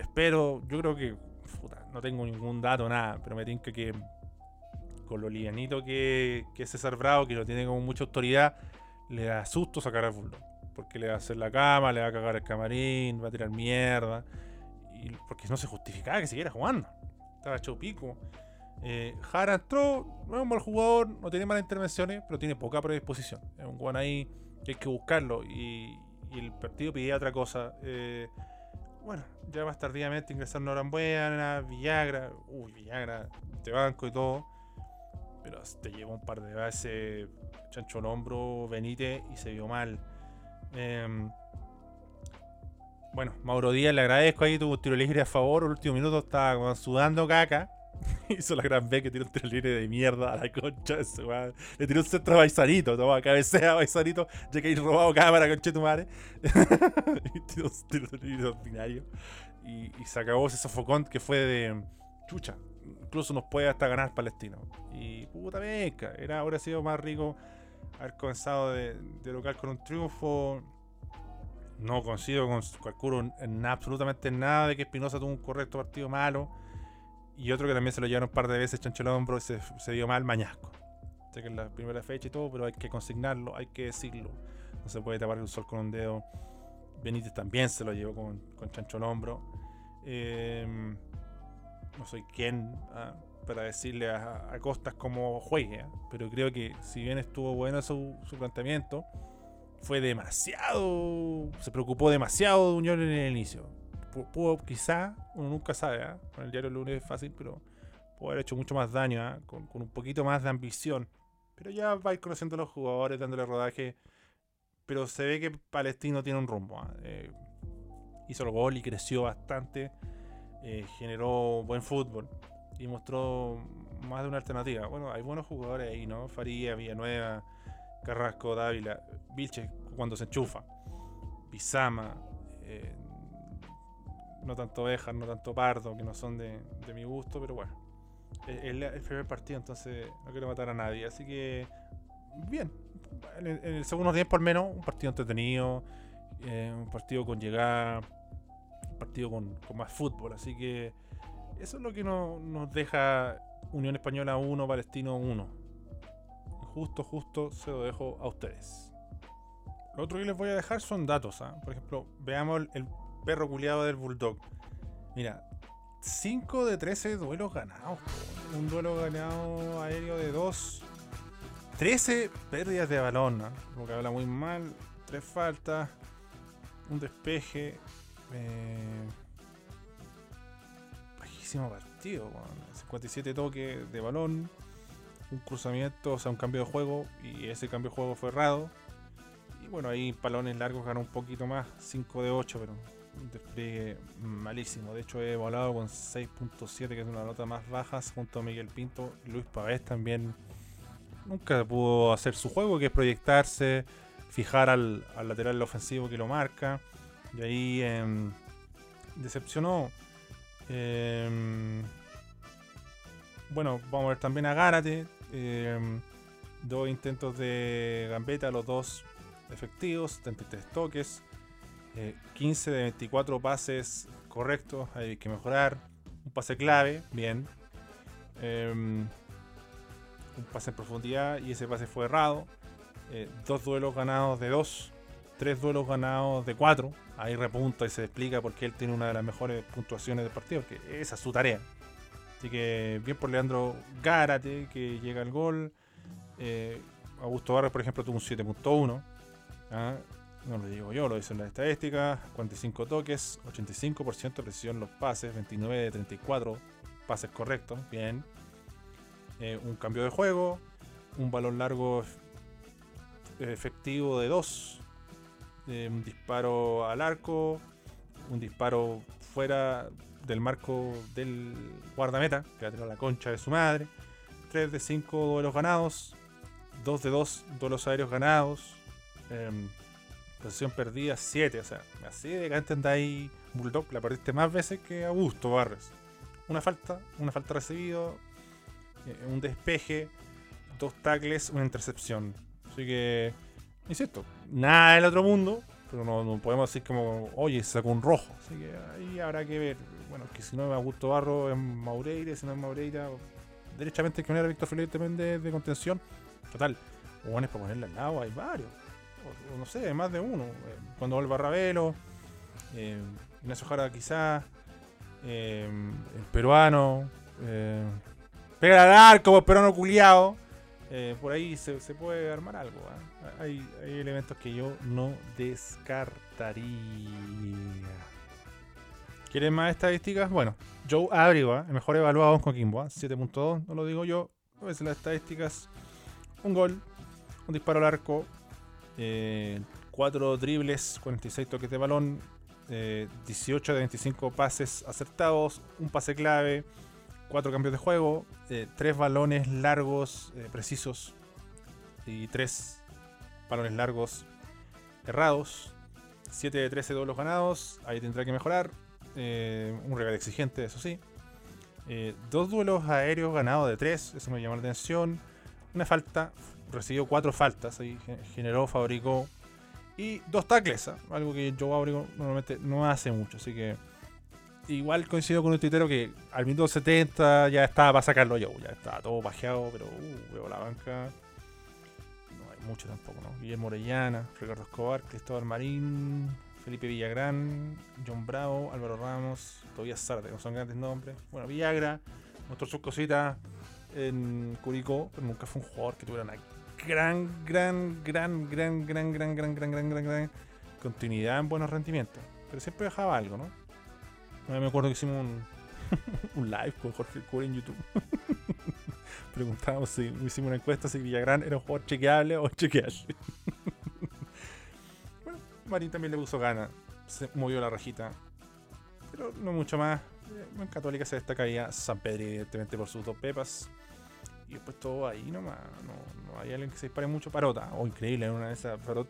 Espero, yo creo que. puta, no tengo ningún dato, nada, pero me tinca que con lo livianito que, que es César Bravo, que lo tiene como mucha autoridad, le da susto sacar al Bulldog. Porque le va a hacer la cama, le va a cagar el camarín, va a tirar mierda. Y porque no se justificaba que siguiera jugando. Estaba hecho pico. Eh, Jara entró, no es un mal jugador, no tiene malas intervenciones, pero tiene poca predisposición. Es un guan ahí que hay que buscarlo. Y, el partido pedía otra cosa. Eh, bueno, ya más tardíamente ingresaron Norambuena, Villagra. Uy, Villagra, de banco y todo. Pero te llevó un par de veces chancho al hombro, Benítez y se vio mal. Em, bueno, Mauro Díaz, le agradezco ahí, tuvo un tiro libre a favor. El último minuto estaba sudando caca. *laughs* Hizo la gran B que tiró un tiro libre de mierda a la concha de su madre. Le tiró un centro a Baisanito, toma, cabecea a Baisanito, ya que hay robado cámara, concha de tu madre. *laughs* y tiró un tiro libre ordinario. Que fue de chucha. Incluso nos puede hasta ganar Palestino. Y puta beca, era, habría sido más rico haber comenzado de, de local con un triunfo. No coincido con Calcuro en, en absolutamente nada de que Espinosa tuvo un correcto partido malo. Y otro que también se lo llevaron un par de veces Chancho al hombro y se, se dio mal Mañasco. Sé que es la primera fecha y todo, pero hay que consignarlo, hay que decirlo. No se puede tapar el sol con un dedo. Benítez también se lo llevó con, con Chancho al hombro. Eh, no soy quien ah, para decirle a, Costas cómo juegue, ah, pero creo que si bien estuvo bueno su, planteamiento, fue demasiado. Se preocupó demasiado de Unión en el inicio. Pu- Pudo, quizá, uno nunca sabe, ¿ah? con el diario lunes es fácil, pero pudo haber hecho mucho más daño, con, un poquito más de ambición. Pero ya va a ir conociendo a los jugadores, dándole rodaje. Pero se ve que Palestino tiene un rumbo. Eh, hizo el gol y creció bastante. Eh, generó buen fútbol y mostró más de una alternativa. Bueno, hay buenos jugadores ahí, ¿no? Faría, Villanueva, Carrasco, Dávila, Vilches cuando se enchufa, Pizama, eh, no tanto Bejar, no tanto Pardo, que no son de, de mi gusto, pero bueno. Es el, primer partido, entonces no quiero matar a nadie. Así que, bien. En el, en el segundo tiempo, al menos, un partido entretenido, eh, un partido con llegada, partido con, con más fútbol. Así que Eso es lo que no- nos deja Unión Española 1, Palestino 1. Justo, justo se lo dejo a ustedes. Lo otro que les voy a dejar son datos. ¿ah? Por ejemplo, veamos el, el perro culiado del Bulldog. Mira, 5 de 13 duelos ganados. Un duelo ganado aéreo de 2. 13 pérdidas de balón. ¿ah? Como que habla muy mal. 3 faltas. Un despeje. Eh, bajísimo partido. weón. 57 toques de balón. Un cruzamiento, o sea, un cambio de juego. Y ese cambio de juego fue errado. Y bueno, ahí palones largos ganó un poquito más. 5 de 8, pero un despliegue malísimo. De hecho, he volado con 6.7, que es una nota más baja, junto a Miguel Pinto. Luis Pavés también nunca pudo hacer su juego, que es proyectarse, fijar al lateral ofensivo que lo marca. Y ahí em, decepcionó. Em, bueno, vamos a ver también a Gárate. em, dos intentos de gambeta, los dos efectivos, 73 toques. Eh, 15 de 24 pases correctos, hay que mejorar. Un pase clave, bien. Un pase en profundidad y ese pase fue errado. Eh, dos duelos ganados de dos. Tres duelos ganados de cuatro. Ahí repunta y se explica por qué él tiene una de las mejores puntuaciones del partido, que esa es su tarea. Así que bien por Leandro Gárate, que llega al gol. Eh, Augusto Barros, por ejemplo, tuvo un 7.1. ¿ah? No lo digo yo, lo dicen las estadísticas. 45 toques, 85% de precisión en los pases, 29 de 34 pases correctos. Bien. Eh, un cambio de juego, un balón largo ef- efectivo de 2, un disparo al arco, un disparo fuera del marco del guardameta, que va a la concha de su madre. 3 de 5 duelos ganados, 2 de 2 duelos aéreos ganados. em, Posición perdida 7, o sea, así de que ahí Bulldog, la perdiste más veces que Augusto Barres. Una falta, una falta recibido, eh, un despeje, dos tackles, una intercepción. Así que, insisto, nada del otro mundo, pero no, podemos decir como, oye, sacó un rojo. Así que ahí habrá que ver. Bueno, que si no es Augusto Barro es Maureira, si no es Maureira, derechamente que poner a Víctor Felipe también de, contención. Total, buenos para ponerle al lado, hay varios. O, o no sé, más de uno. Eh, Cuando vuelva Ravelo, eh, Ignacio Jara quizás, eh, el peruano, eh, pega al arco, pues, peruano culiado. Eh, por ahí se, puede armar algo. ¿ah? Hay, elementos que yo no descartaría. ¿Quieren más estadísticas? Bueno, Joe Abrigo, el mejor evaluado en Coquimbo, ¿ah? 7.2, no lo digo yo. A veces las estadísticas: un gol, un disparo al arco, 4 dribles, 46 toques de balón, eh, 18 de 25 pases acertados, un pase clave, 4 cambios de juego, 3 balones largos eh, precisos y 3 balones largos errados, 7 de 13 duelos ganados, ahí tendrá que mejorar, eh, un regalo exigente, eso sí. Eh, dos duelos aéreos ganados de 3, eso me llamó la atención. Una falta, recibió 4 faltas, ahí ge- generó, fabricó. Y dos tackles, ¿ah? algo que Joe Abrigo normalmente no hace mucho, así que igual coincido con un tuitero que al minuto 70 ya estaba para sacarlo yo, ya estaba todo pajeado, pero uh, veo la banca. No hay mucho tampoco, ¿no? Guillermo Orellana, Ricardo Escobar, Cristóbal Marín, Felipe Villagrán, John Bravo, Álvaro Ramos, Tobias Sarte, no son grandes nombres. Bueno, Villagra mostró sus cositas en Curicó, pero nunca fue un jugador que tuviera una gran, gran, gran, gran, gran, gran, gran, gran, gran, gran, gran continuidad en buenos rendimientos. Pero siempre dejaba algo, ¿no? Me acuerdo que hicimos un, *laughs* live con Jorge Cura en YouTube. *laughs* Preguntábamos si hicimos una encuesta si Villagrán era un jugador chequeable o chequeable. *laughs* bueno, Marín también le puso gana. Se movió la rajita. Pero no mucho más. En Católica se destacaría San Pedro, evidentemente, por sus dos pepas. Y después todo ahí nomás. No, no hay alguien que se dispare mucho. Parota. O increíble, una de esas. Parot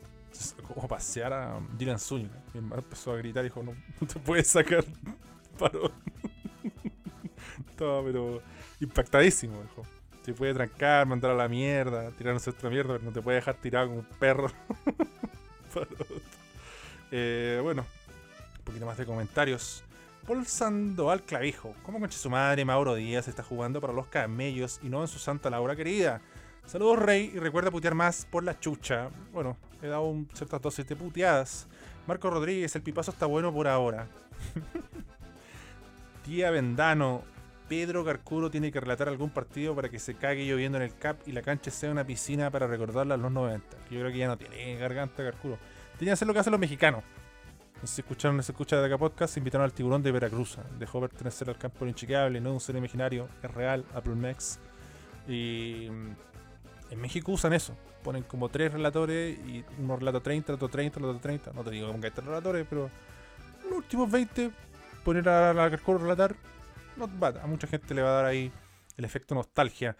como pasear a Dylan Zúñiga. Mi hermano empezó a gritar y dijo: No, te puedes sacar *laughs* Parot. Estaba, pero impactadísimo. Dijo: Se puede trancar, mandar a la mierda, tirarnos otra mierda, pero no te puede dejar tirado como un perro. *laughs* Eh, bueno, un poquito más de comentarios. Paul Sandoval Clavijo. ¿Cómo conche su madre Mauro Díaz está jugando para los camellos y no en su santa Laura querida? Saludos Rey y recuerda putear más por la chucha. Bueno, he dado un ciertas dosis de puteadas. Marco Rodríguez, el pipazo está bueno por ahora. *laughs* Tía Vendano, Pedro Carcuro tiene que relatar algún partido para que se cague lloviendo en el CAP y la cancha sea una piscina para recordarla a los 90. Yo creo que ya no tiene garganta Carcuro. Tiene que hacer lo que hacen los mexicanos. No sé si escucharon, no se escucha de acá podcast, invitaron al tiburón de Veracruz. Dejó pertenecer al campo inchequeable, no un ser imaginario, es real, Apple Max. Y mm, en México usan eso. Ponen como tres relatores y uno relata 30, otro 30, otro 30. No te digo que hay tres relatores, pero los últimos 20 poner a la Carcuro a relatar, bad. A mucha gente le va a dar ahí el efecto nostalgia.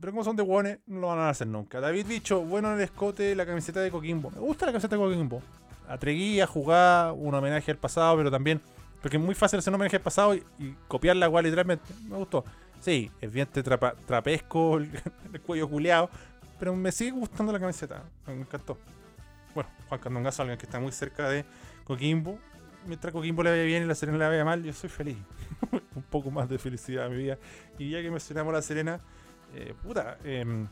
Pero como son de guones, no lo van a hacer nunca. David Bicho, bueno en el escote, la camiseta de Coquimbo. Me gusta la camiseta de Coquimbo. Atreguí a jugar un homenaje al pasado, pero también. Porque es muy fácil hacer un homenaje al pasado y, y copiarla igual literalmente. Me gustó. Sí, es bien trapa- trapesco, el, *laughs* el cuello culeado. Pero me sigue gustando la camiseta. Me encantó. Bueno, Juan Candongazo, alguien que está muy cerca de Coquimbo. Mientras Coquimbo le vaya bien y la Serena le vaya mal, yo soy feliz. *laughs* un poco más de felicidad en mi vida. Y ya que mencionamos a la Serena, eh, puta, em,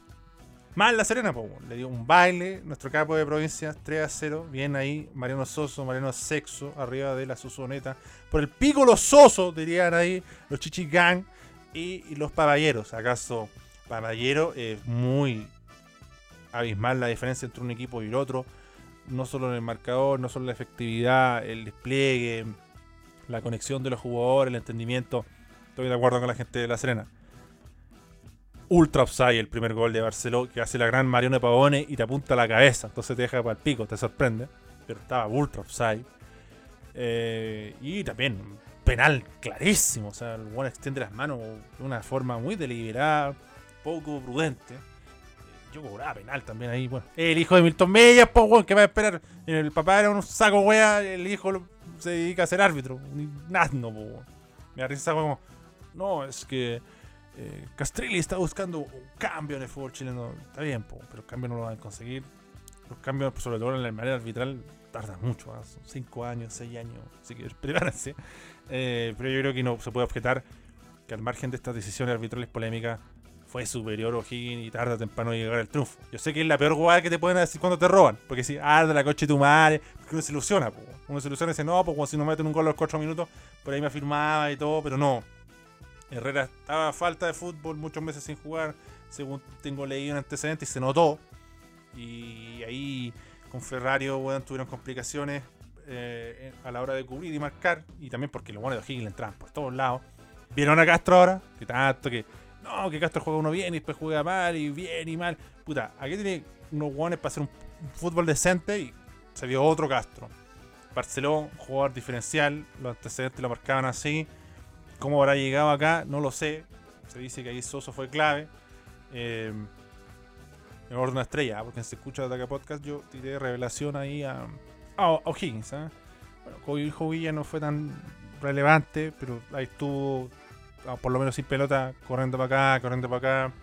mal la Serena, po, le dio un baile, nuestro capo de provincias, 3 a 0, bien ahí, Mariano Soso, Mariano Sexo, arriba de la Susoneta, por el pico los Sosos, dirían ahí, los Chichigang y, y los Paballeros, acaso Paballero es muy abismal la diferencia entre un equipo y el otro, no solo en el marcador, no solo en la efectividad, el despliegue, la conexión de los jugadores, el entendimiento, estoy de acuerdo con la gente de La Serena ultra offside el primer gol de Barcelona que hace la gran Mariano Pavone y te apunta a la cabeza. Entonces te deja para el pico, te sorprende. Pero estaba ultra offside. Eh, y también penal clarísimo. O sea, el buen extiende las manos de una forma muy deliberada, poco prudente. Eh, Yo cobraba penal también ahí. Bueno, el hijo de Milton Mellas, po, ¿qué va a esperar? El papá era un saco wea, el hijo se dedica a ser árbitro. Un asno, po. Me da risa como, no, es que eh, Castrilli está buscando un cambio en el fútbol chileno. Está bien, pero el cambio no lo van a conseguir. Los cambios, sobre todo en la manera arbitral, tardan mucho. ¿ah? Son 5 años, 6 años. Así que *laughs* prepárense. Eh, pero yo creo que no se puede objetar que al margen de estas decisiones arbitrales polémicas, fue superior O'Higgins y tarde o temprano llegar al triunfo. Yo sé que es la peor jugada que te pueden decir cuando te roban. Porque si, ah, de la coche tu madre. Porque uno se ilusiona. Uno se ilusiona y dice, no, pues si nos meten un gol a los 4 minutos, por ahí me afirmaba y todo, pero no. Herrera estaba a falta de fútbol, muchos meses sin jugar, según tengo leído en antecedentes, y se notó. Y ahí con Ferrario, weón, tuvieron complicaciones eh, a la hora de cubrir y marcar. Y también porque los buenos de O'Higgins le entraban por todos lados. Vieron a Castro ahora, que tanto que. No, que Castro juega uno bien y después juega mal y bien y mal. Puta, aquí tiene unos guanes para hacer un, fútbol decente y se vio otro Castro. Barcelona, jugador diferencial, los antecedentes lo marcaban así. ¿Cómo habrá llegado acá? No lo sé. Se dice que ahí Soso fue clave. Eh, en orden a estrella, ¿ah? porque se escucha acá podcast, yo tiré revelación ahí a, a O'Higgins. ¿ah? Bueno, Kobe Jovilla no fue tan relevante, pero ahí estuvo, ah, por lo menos sin pelota, corriendo para acá, corriendo para acá,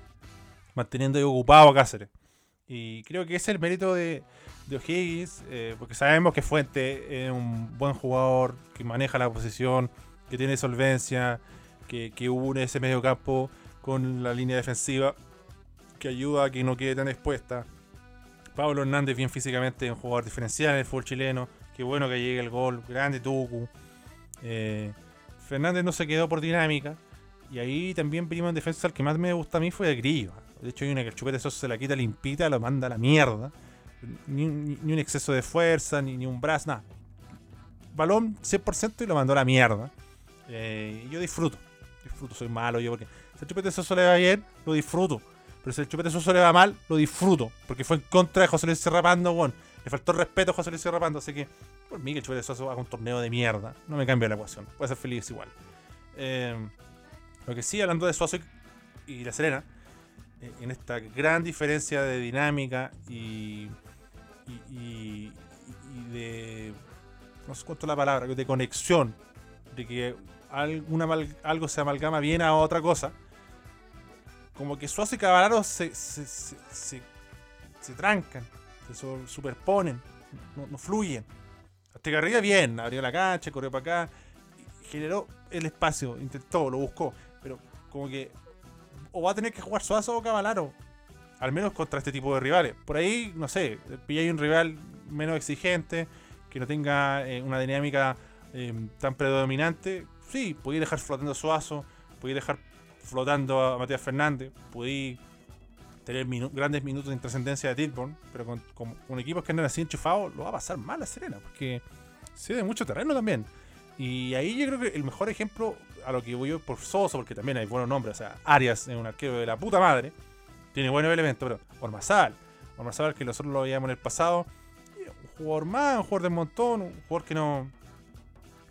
manteniendo ocupado a Cáceres. Y creo que ese es el mérito de, de O'Higgins, eh, porque sabemos que Fuente es un buen jugador, que maneja la posición, que tiene solvencia, que, que une ese medio campo con la línea defensiva, que ayuda a que no quede tan expuesta. Pablo Hernández, bien físicamente, un jugador diferencial en el fútbol chileno. Qué bueno que llegue el gol, grande Tucu. Eh, Fernández no se quedó por dinámica. Y ahí también primo en defensa, el que más me gusta a mí fue el Grillo. De hecho, hay una que el chupete Sosa se la quita limpita, lo manda a la mierda. Ni, un exceso de fuerza, ni, ni un brazo, nada. Balón 100% y lo mandó a la mierda. Eh, yo disfruto. Disfruto, soy malo yo porque si el chupete Soso le va bien, lo disfruto. Pero si el chupete Soso le va mal, lo disfruto. Porque fue en contra de José Luis Serrapando, weón. Le faltó respeto a José Luis Serrapando. Así que, por mí, que el chupete Soso haga un torneo de mierda. No me cambia la ecuación. Puede ser feliz igual. Eh, lo que sí, hablando de Suazo y, La Serena, eh, en esta gran diferencia de dinámica y, de. No sé cuánto la palabra, de conexión, de que algo se amalgama bien a otra cosa. Como que Suazo y Caballero se, se, se, trancan, se superponen, no, no fluyen. Arriba bien, abrió la cancha, corrió para acá. generó el espacio, intentó, lo buscó, como que o va a tener que jugar Suazo o Cavalaro, al menos contra este tipo de rivales. Por ahí, no sé, pilláis un rival menos exigente, que no tenga eh, una dinámica eh, tan predominante, sí, podéis dejar flotando a Suazo, podéis dejar flotando a Matías Fernández, podéis tener grandes minutos de intrascendencia de Tilburn, pero con, con- con equipos que andan así enchufados, lo va a pasar mal a Serena, porque de mucho terreno también. Y ahí yo creo que el mejor ejemplo a lo que voy yo por Soso, porque también hay buenos nombres, o sea, Arias es un arquero de la puta madre, tiene buenos elementos, pero Ormazal, Ormazal que nosotros lo veíamos en el pasado, un jugador más, un jugador del montón, un jugador que no,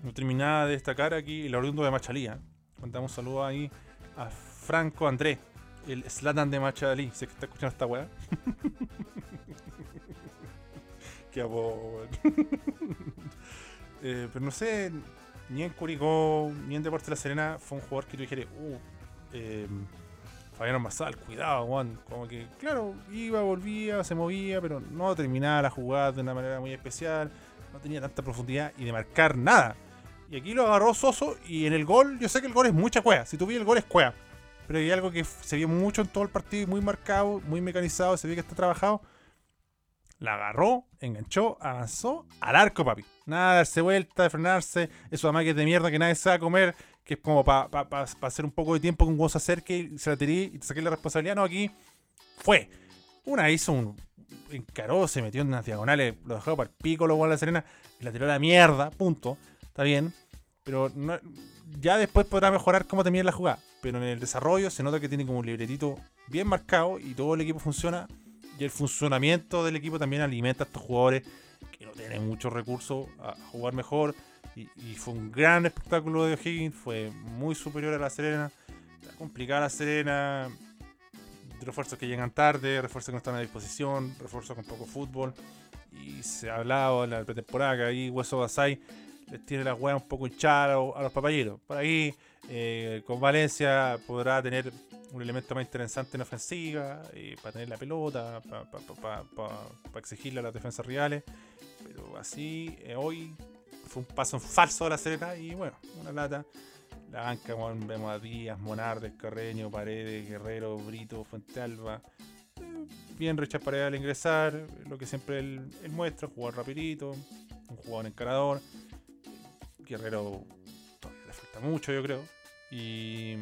no terminaba de destacar aquí, el oriundo de Machalía. Mandamos un saludo ahí a Franco Andrés, el Slatan de Machalí, es que está escuchando esta weá. *laughs* Qué apodo. *laughs* Eh, pero no sé, ni en Curicó, ni en Deportes de La Serena fue un jugador que tú dijeras, uh, eh, Fabián Masal, cuidado, Juan. Como que, claro, iba, volvía, se movía, pero no terminaba la jugada de una manera muy especial, no tenía tanta profundidad y de marcar nada. Y aquí lo agarró Soso y en el gol, yo sé que el gol es mucha cueva, si tú ves el gol es cueva, pero hay algo que se vio mucho en todo el partido, muy marcado, muy mecanizado, se ve que está trabajado. La agarró, enganchó, avanzó al arco, papi. Nada darse vuelta, de frenarse, esos amagues de mierda que nadie a comer, que es como para pa, pa- hacer un poco de tiempo que un huevo se acerque y se la tiré y te saqué la responsabilidad. No, aquí fue. Una hizo un. Encaró, se metió en unas diagonales, lo dejó para el pico, lo de la Serena, y la tiró a la mierda, punto. Está bien. Pero ya después podrá mejorar cómo termina la jugada. Pero en el desarrollo se nota que tiene como un libretito bien marcado y todo el equipo funciona. Y el funcionamiento del equipo también alimenta a estos jugadores que no tienen muchos recursos a jugar mejor. Y, fue un gran espectáculo de O'Higgins, fue muy superior a la Serena. Está complicada la Serena. Refuerzos que llegan tarde, refuerzos que no están a disposición, refuerzos con poco fútbol. Y se ha hablado en la pretemporada que ahí Hueso Basay les tiene la hueá un poco hinchada a los, papayeros. Por ahí, eh, con Valencia podrá tener un elemento más interesante en ofensiva, eh, para tener la pelota, para exigirle a las defensas rivales. Pero así, eh, hoy fue un paso falso de la Serena y bueno, una lata. La banca, bueno, vemos a Díaz, Monardes, Carreño, Paredes, Guerrero, Brito, Fuente Alba. Eh, Bien Richard Paredes al ingresar, lo que siempre él, muestra, jugar rapidito, un jugador encarador. Guerrero todavía le falta mucho, yo creo. Y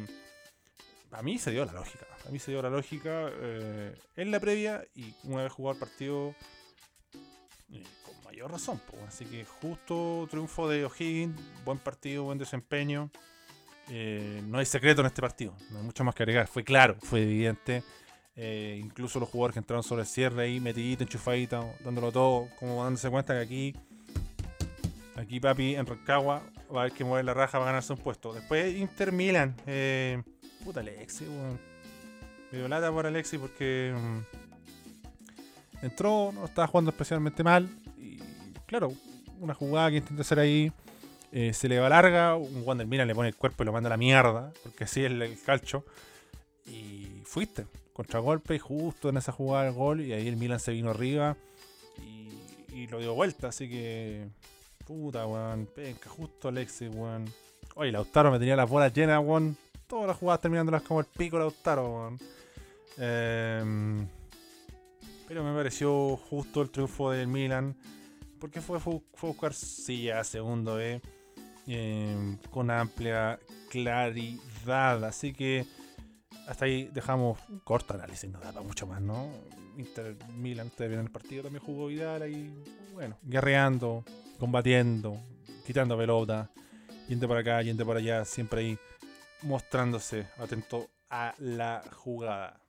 a mí se dio la lógica. A mí se dio la lógica eh, en la previa y una vez jugado el partido mayor razón. Así que justo triunfo de O'Higgins, buen partido, buen desempeño. Eh, no hay secreto en este partido, no hay mucho más que agregar. Fue claro, fue evidente. Eh, incluso los jugadores que entraron sobre el cierre ahí, metidito, enchufadito, dándolo todo, como dándose cuenta que aquí, aquí papi en Rancagua va a haber que mover la raja para ganarse un puesto. Después Inter Milan, eh, puta Alexi, weón. Me dio lata por Alexi porque mm, entró, no estaba jugando especialmente mal. Y claro, una jugada que intenta hacer ahí eh, se le va larga. Un Wander Milan le pone el cuerpo y lo manda a la mierda, porque así es el, calcho. Y fuiste, contragolpe, justo en esa jugada el gol. Y ahí el Milan se vino arriba y, y lo dio vuelta. Así que, puta, weón, penca, justo Alexi, weón. Oye, Lautaro me tenía las bolas llenas, weón. Todas las jugadas terminándolas como el pico Lautaro, weón. Me pareció justo el triunfo del Milan. Porque fue, fue, buscar silla segundo, eh, em, con amplia claridad. Así que hasta ahí dejamos corto análisis, no da para mucho más, ¿no? Inter Milan, ustedes vieron el partido, también jugó Vidal ahí, bueno, guerreando, combatiendo, quitando pelota, yendo para acá, yendo para allá, siempre ahí mostrándose atento a la jugada.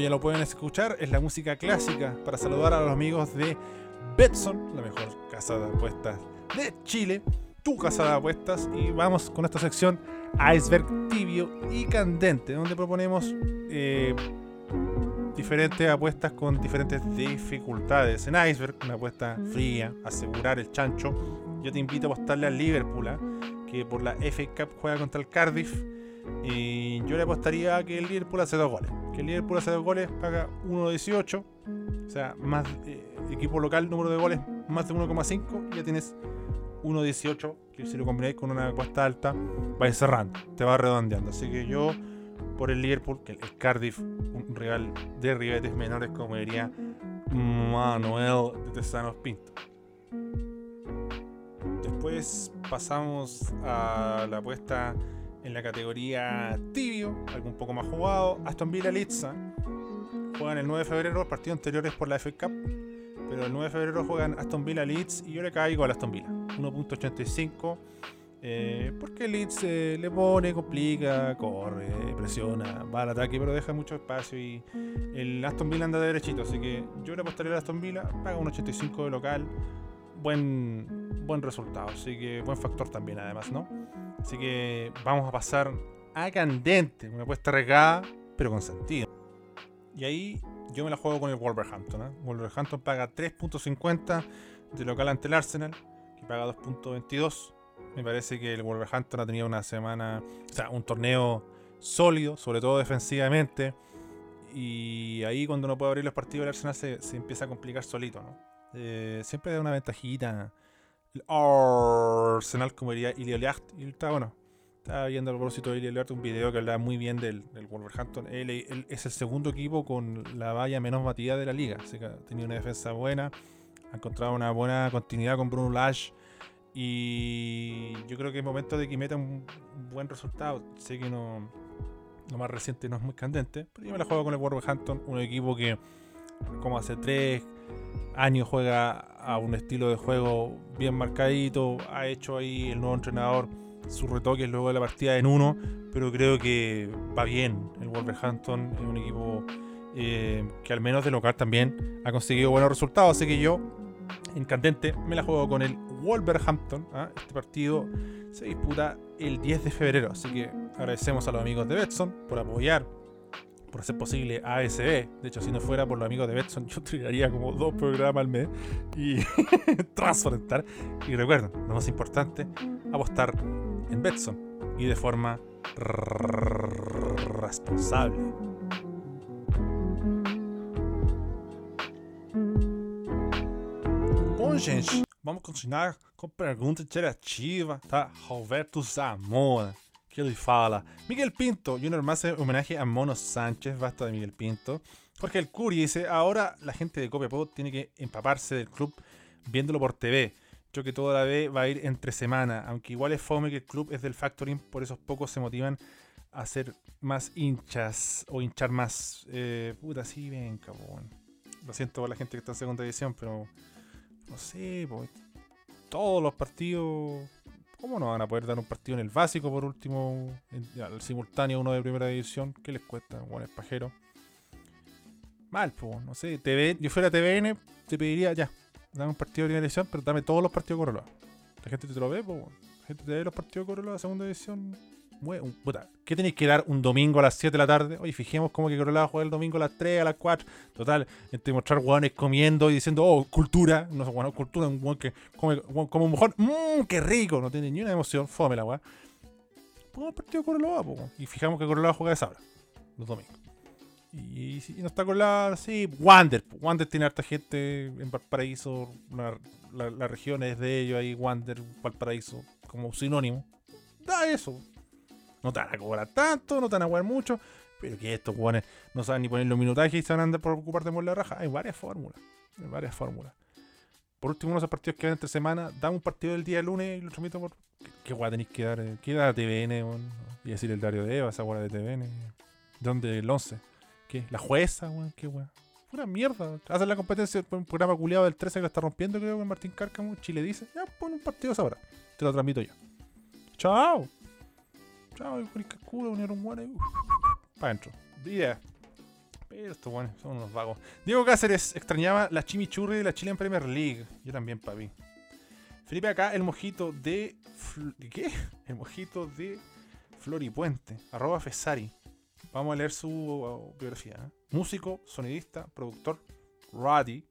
Ya lo pueden escuchar, es la música clásica para saludar a los amigos de Betson, la mejor casa de apuestas de Chile, tu casa de apuestas. Y vamos con esta sección Iceberg tibio y candente, donde proponemos eh, diferentes apuestas con diferentes dificultades. En Iceberg, una apuesta fría, asegurar el chancho. Yo te invito a apostarle al Liverpool, ¿ah? que por la FA Cup juega contra el Cardiff. Y yo le apostaría a que el Liverpool hace dos goles. Que el Liverpool hace dos goles, paga 1.18. O sea, más eh, equipo local, número de goles, más de 1,5. Ya tienes 1.18. Que si lo combináis con una cuesta alta, vais cerrando. Te va redondeando. Así que yo, por el Liverpool, que el Cardiff, un rival de ribetes menores, como diría Manuel de Tesanos Pinto. Después pasamos a la apuesta en la categoría tibio, algo un poco más jugado. Aston Villa Leeds juegan el 9 de febrero, partidos anteriores por la FA Cup. Pero el 9 de febrero juegan Aston Villa Leeds y yo le caigo al Aston Villa. 1.85. Eh, porque Leeds eh, le pone, complica, corre, presiona, va al ataque, pero deja mucho espacio y el Aston Villa anda de derechito. Así que yo le apostaría al Aston Villa, paga un 85 de local. Buen, buen resultado, así que buen factor también, además, ¿no? Así que vamos a pasar a Candente, una apuesta regada, pero con sentido. Y ahí yo me la juego con el Wolverhampton. ¿eh? Wolverhampton paga 3.50 de local ante el Arsenal, que paga 2.22. Me parece que el Wolverhampton ha tenido una semana, o sea, un torneo sólido, sobre todo defensivamente. Y ahí cuando no puede abrir los partidos, el Arsenal se, se empieza a complicar solito, ¿no? Eh, siempre da una ventajita. El Arsenal, como diría Ilioliacht. Y está bueno. Estaba viendo a propósito de Ilioliacht un video que hablaba muy bien del, Wolverhampton. Él, es el segundo equipo con la valla menos batida de la liga. Así que tenido una defensa buena. Ha encontrado una buena continuidad con Bruno Lash. Y yo creo que es momento de que meta un buen resultado. Sé que no. Lo más reciente no es muy candente. Pero yo me la juego con el Wolverhampton. Un equipo que, como hace tres años, juega a un estilo de juego bien marcadito. Ha hecho ahí el nuevo entrenador sus retoques luego de la partida en uno. Pero creo que va bien. El Wolverhampton es un equipo eh, que, al menos de local, también ha conseguido buenos resultados. Así que yo, en candente, me la juego con el Wolverhampton. ¿ah? Este partido se disputa el 10 de febrero. Así que agradecemos a los amigos de Betson por apoyar, por hacer posible ASB. De hecho, si no fuera por los amigos de Betson, *laughs* yo tiraría como dos programas al mes y *laughs* transparentar. Y recuerden, lo más importante, apostar en Betson y de forma responsable. Bom, gente, vamos continuar com pergunta interativa, tá? Roberto Zamora, que ele fala: Miguel Pinto, Junior más en homenaje a Mono Sánchez, basta de Miguel Pinto. Jorge El Curi dice: Ahora la gente de Copiapó tiene que empaparse del club viéndolo por TV. Yo que toda la vez va a ir entre semana, aunque igual es fome que el club es del Factoring, por esos pocos se motivan a ser más hinchas o hinchar más. Eh, puta, sí, ven, cabrón. Lo siento por la gente que está en segunda división, pero no sé, pues, todos los partidos. ¿Cómo no van a poder dar un partido en el básico por último? El simultáneo uno de primera división. ¿Qué les cuesta? Bueno, es pajero. Mal, pues, no sé. TV, yo fuera TVN, te pediría ya. Dame un partido de primera división, pero dame todos los partidos de Corolla. La gente te lo ve, pues. La gente te ve los partidos de Corolla segunda división. ¿Qué tenéis que dar un domingo a las 7 de la tarde? Oye, fijemos cómo que Corolla va a jugar el domingo a las 3, a las 4. Total, entre mostrar hueones comiendo y diciendo, oh, cultura. No sé, bueno, cultura, un hueón que come como un mojón. Mmm, qué rico. No tiene ni una emoción. Fome la weá. Pongamos partido Corolla, po, y fijamos que Corolla juega esa hora, los domingos. Y si no está Corolla, sí, Wander. Wander tiene harta gente en Valparaíso. La, la, de ellos ahí, Wander, Valparaíso, como sinónimo. Da eso. No te van a cobrar tanto, no te van a jugar mucho. Pero que estos jugadores no saben ni poner los minutajes y se van a andar por ocuparte por la raja. Hay varias fórmulas. Hay varias fórmulas. Por último, uno de esos partidos que van entre semana, dame un partido del día lunes y lo transmito por. ¿Qué, guay tenéis que dar? ¿Qué da TVN? Y decir el diario de Eva, esa guay de TVN. ¿Dónde? El 11. ¿Qué? ¿La jueza, weón? ¿Qué weón? Pura mierda. Hacen la competencia un programa culiado del 13 que lo está rompiendo, creo, con Martín Cárcamo. Chile dice, ya pon un partido a esa. Te lo transmito yo. Chao. Chao, culo, unieron. Para adentro. Pero estos guanes son unos vagos. Diego Cáceres extrañaba la chimichurri de la Chilean Premier League. Yo también, papi. Felipe acá, el mojito de. Fl- ¿de ¿Qué? El mojito de Floripuente. Arroba Fesari. Vamos a leer su uh, biografía. ¿eh? Músico, sonidista, productor, Roddy.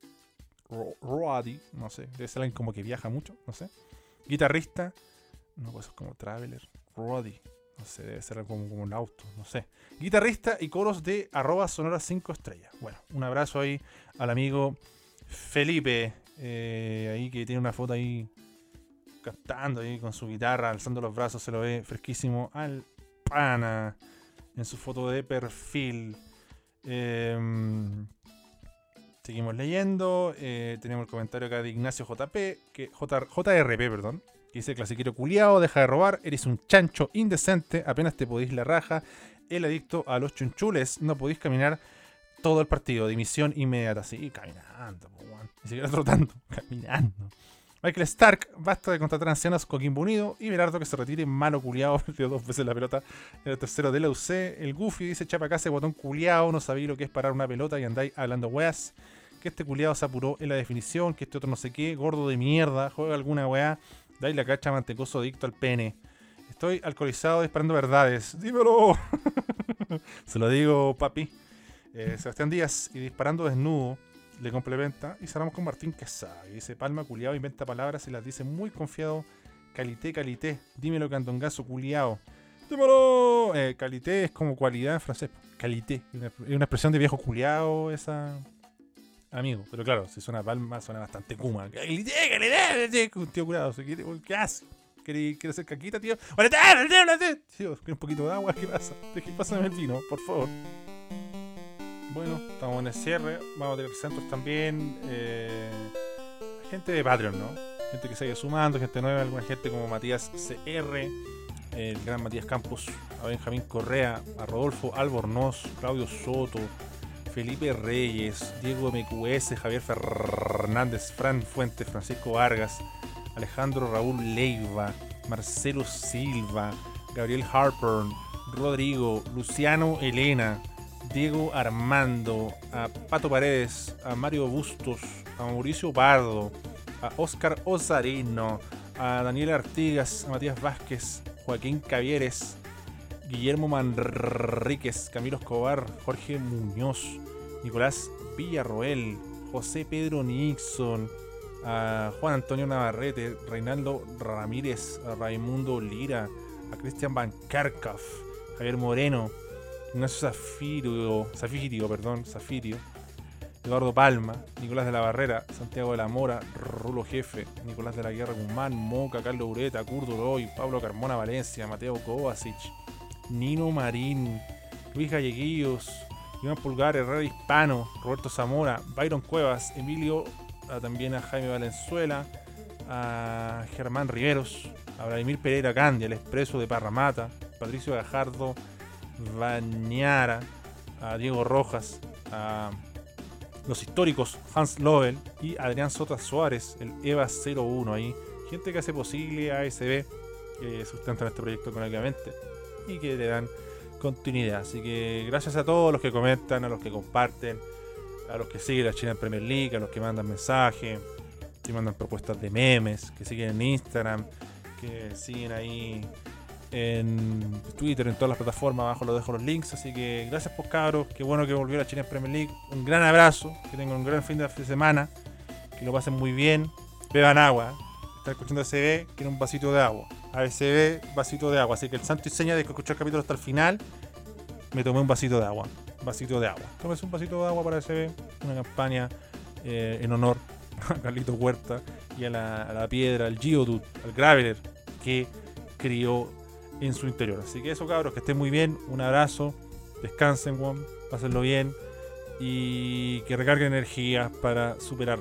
Ro- Roddy, no sé, debe ser alguien como que viaja mucho, no sé. Guitarrista, No, pues es como Traveler. Roddy. No sé, debe ser como, como un auto, no sé. Guitarrista y coros de arroba sonora 5 estrellas. Bueno, un abrazo ahí al amigo Felipe. eh, ahí que tiene una foto ahí cantando ahí con su guitarra, alzando los brazos, se lo ve fresquísimo al pana en su foto de perfil. Em, seguimos leyendo. eh, tenemos el comentario acá de Ignacio JP, que, J, JRP, perdón. Dice, clasiquero culiao, deja de robar, eres un chancho indecente, apenas te podís la raja, el adicto a los chunchules, no podís caminar todo el partido, dimisión inmediata. Sí, caminando, ni siquiera trotando, *laughs* caminando. Michael Stark, basta de contratar ancianos Coquimbo Unido y Berardo que se retire, malo culiao, *laughs* perdió dos veces la pelota en el tercero de la UC. El Goofy dice, chapa acá ese botón culiao, no sabía lo que es parar una pelota y andáis hablando weas. Que este culiao se apuró en la definición, que este otro no sé qué, gordo de mierda, juega alguna wea, dais la cacha mantecoso adicto al pene. Estoy alcoholizado disparando verdades. Dímelo. *laughs* se lo digo, papi. Eh, Sebastián Díaz y disparando desnudo le complementa y cerramos con Martín Quesada que dice Palma culiao inventa palabras y las dice muy confiado calité calité dímelo candongazo culiao dímelo eh, calité es como cualidad en francés calité es una, es una expresión de viejo culiao esa amigo pero claro si suena Palma suena bastante kuma un tío curado ¿qué, hace? ¿Quiere, quiere hacer caquita, tío? Tío, ¿quiere un poquito de agua? ¿Qué pasa? Pásame el vino, por favor. Bueno, estamos en el cierre. Vamos a tener centros también. eh, gente de Patreon, ¿no? Gente que se vaya sumando, gente nueva, alguna gente como Matías CR, el gran Matías Campos, a Benjamín Correa, a Rodolfo Albornoz, Claudio Soto, Felipe Reyes, Diego MQS, Javier Fernández, Fran Fuentes, Francisco Vargas, Alejandro Raúl Leiva, Marcelo Silva, Gabriel Harper, Rodrigo, Luciano Elena, Diego Armando, a Pato Paredes, a Mario Bustos, a Mauricio Pardo, a Oscar Osarino, a Daniel Artigas, a Matías Vázquez, Joaquín Cavieres, Guillermo Manríquez, Camilo Escobar, Jorge Muñoz, Nicolás Villarroel, José Pedro Nixon, Juan Antonio Navarrete, Reinaldo Ramírez, Raimundo Lira, a Cristian Van Kerkhoff, Javier Moreno, Ignacio Zafirio, Zafirio, perdón, Zafirio, Eduardo Palma, Nicolás de la Barrera, Santiago de la Mora, Rulo Jefe, Nicolás de la Guerra Guzmán, Moca, Carlos Ureta, Curdo Roy, Pablo Carmona Valencia, Mateo Kovacic, Nino Marín, Luis Galleguillos, Iván Pulgar, Herrera Hispano, Roberto Zamora, Byron Cuevas, Emilio, a- también a Jaime Valenzuela, a Germán Riveros, a Vladimir Pereira Candia, el expreso de Parramata, Patricio Gajardo, Bañara, a Diego Rojas, a los históricos Hans Lovell y Adrián Sota Suárez, el EVA 01 ahí. Gente que hace posible ASB, que sustentan este proyecto económicamente y que le dan continuidad. Así que gracias a todos los que comentan, a los que comparten, a los que siguen la China Premier League, a los que mandan mensajes, que mandan propuestas de memes, que siguen en Instagram, que siguen ahí en Twitter, en todas las plataformas, abajo los dejo los links, así que gracias por cabros, qué bueno que volvió la China Premier League, un gran abrazo, que tengan un gran fin de semana, que lo pasen muy bien, beban agua, están escuchando ACB, quieren un vasito de agua, ASB, vasito de agua, así que el santo y seña de que escuché el capítulo hasta el final, me tomé un vasito de agua, vasito de agua, tómese un vasito de agua para ASB, una campaña eh, en honor a Carlito Huerta y a la, piedra, al Geodude, al Graveler, que crió en su interior. Así que eso, cabros, que estén muy bien. Un abrazo. Descansen, weón. Pásenlo bien. Y que recarguen energías para superar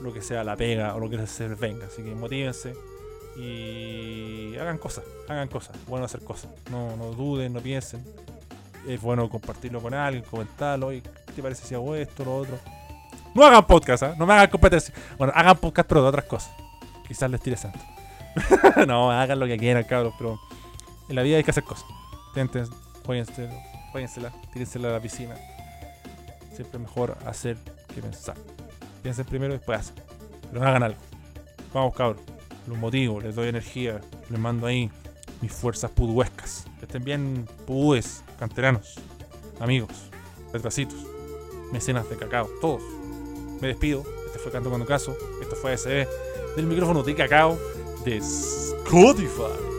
lo que sea la pega o lo que se venga. Así que motívense. Y hagan cosas. Hagan cosas. Bueno hacer cosas. No, no duden, no piensen. Es bueno compartirlo con alguien, comentarlo. Y, ¿Qué te parece si hago esto, lo otro? No hagan podcast, ¿ah? No me hagan competencia. Bueno, hagan podcast, pero de otras cosas. Quizás les tire santo. *laughs* no, hagan lo que quieran, cabros, pero en la vida hay que hacer cosas. Tenten, jueguensela, tírensela a la piscina. Siempre mejor hacer que pensar. Piensen primero y después hacen. Pero no hagan algo. Vamos, cabros. Los motivo, les doy energía. Les mando ahí mis fuerzas puduescas. Que estén bien pudúes, canteranos, amigos, retrasitos, mecenas de cacao, todos. Me despido. Este fue Canto Cuando Caso. Esto fue SB del micrófono de cacao de Spotify.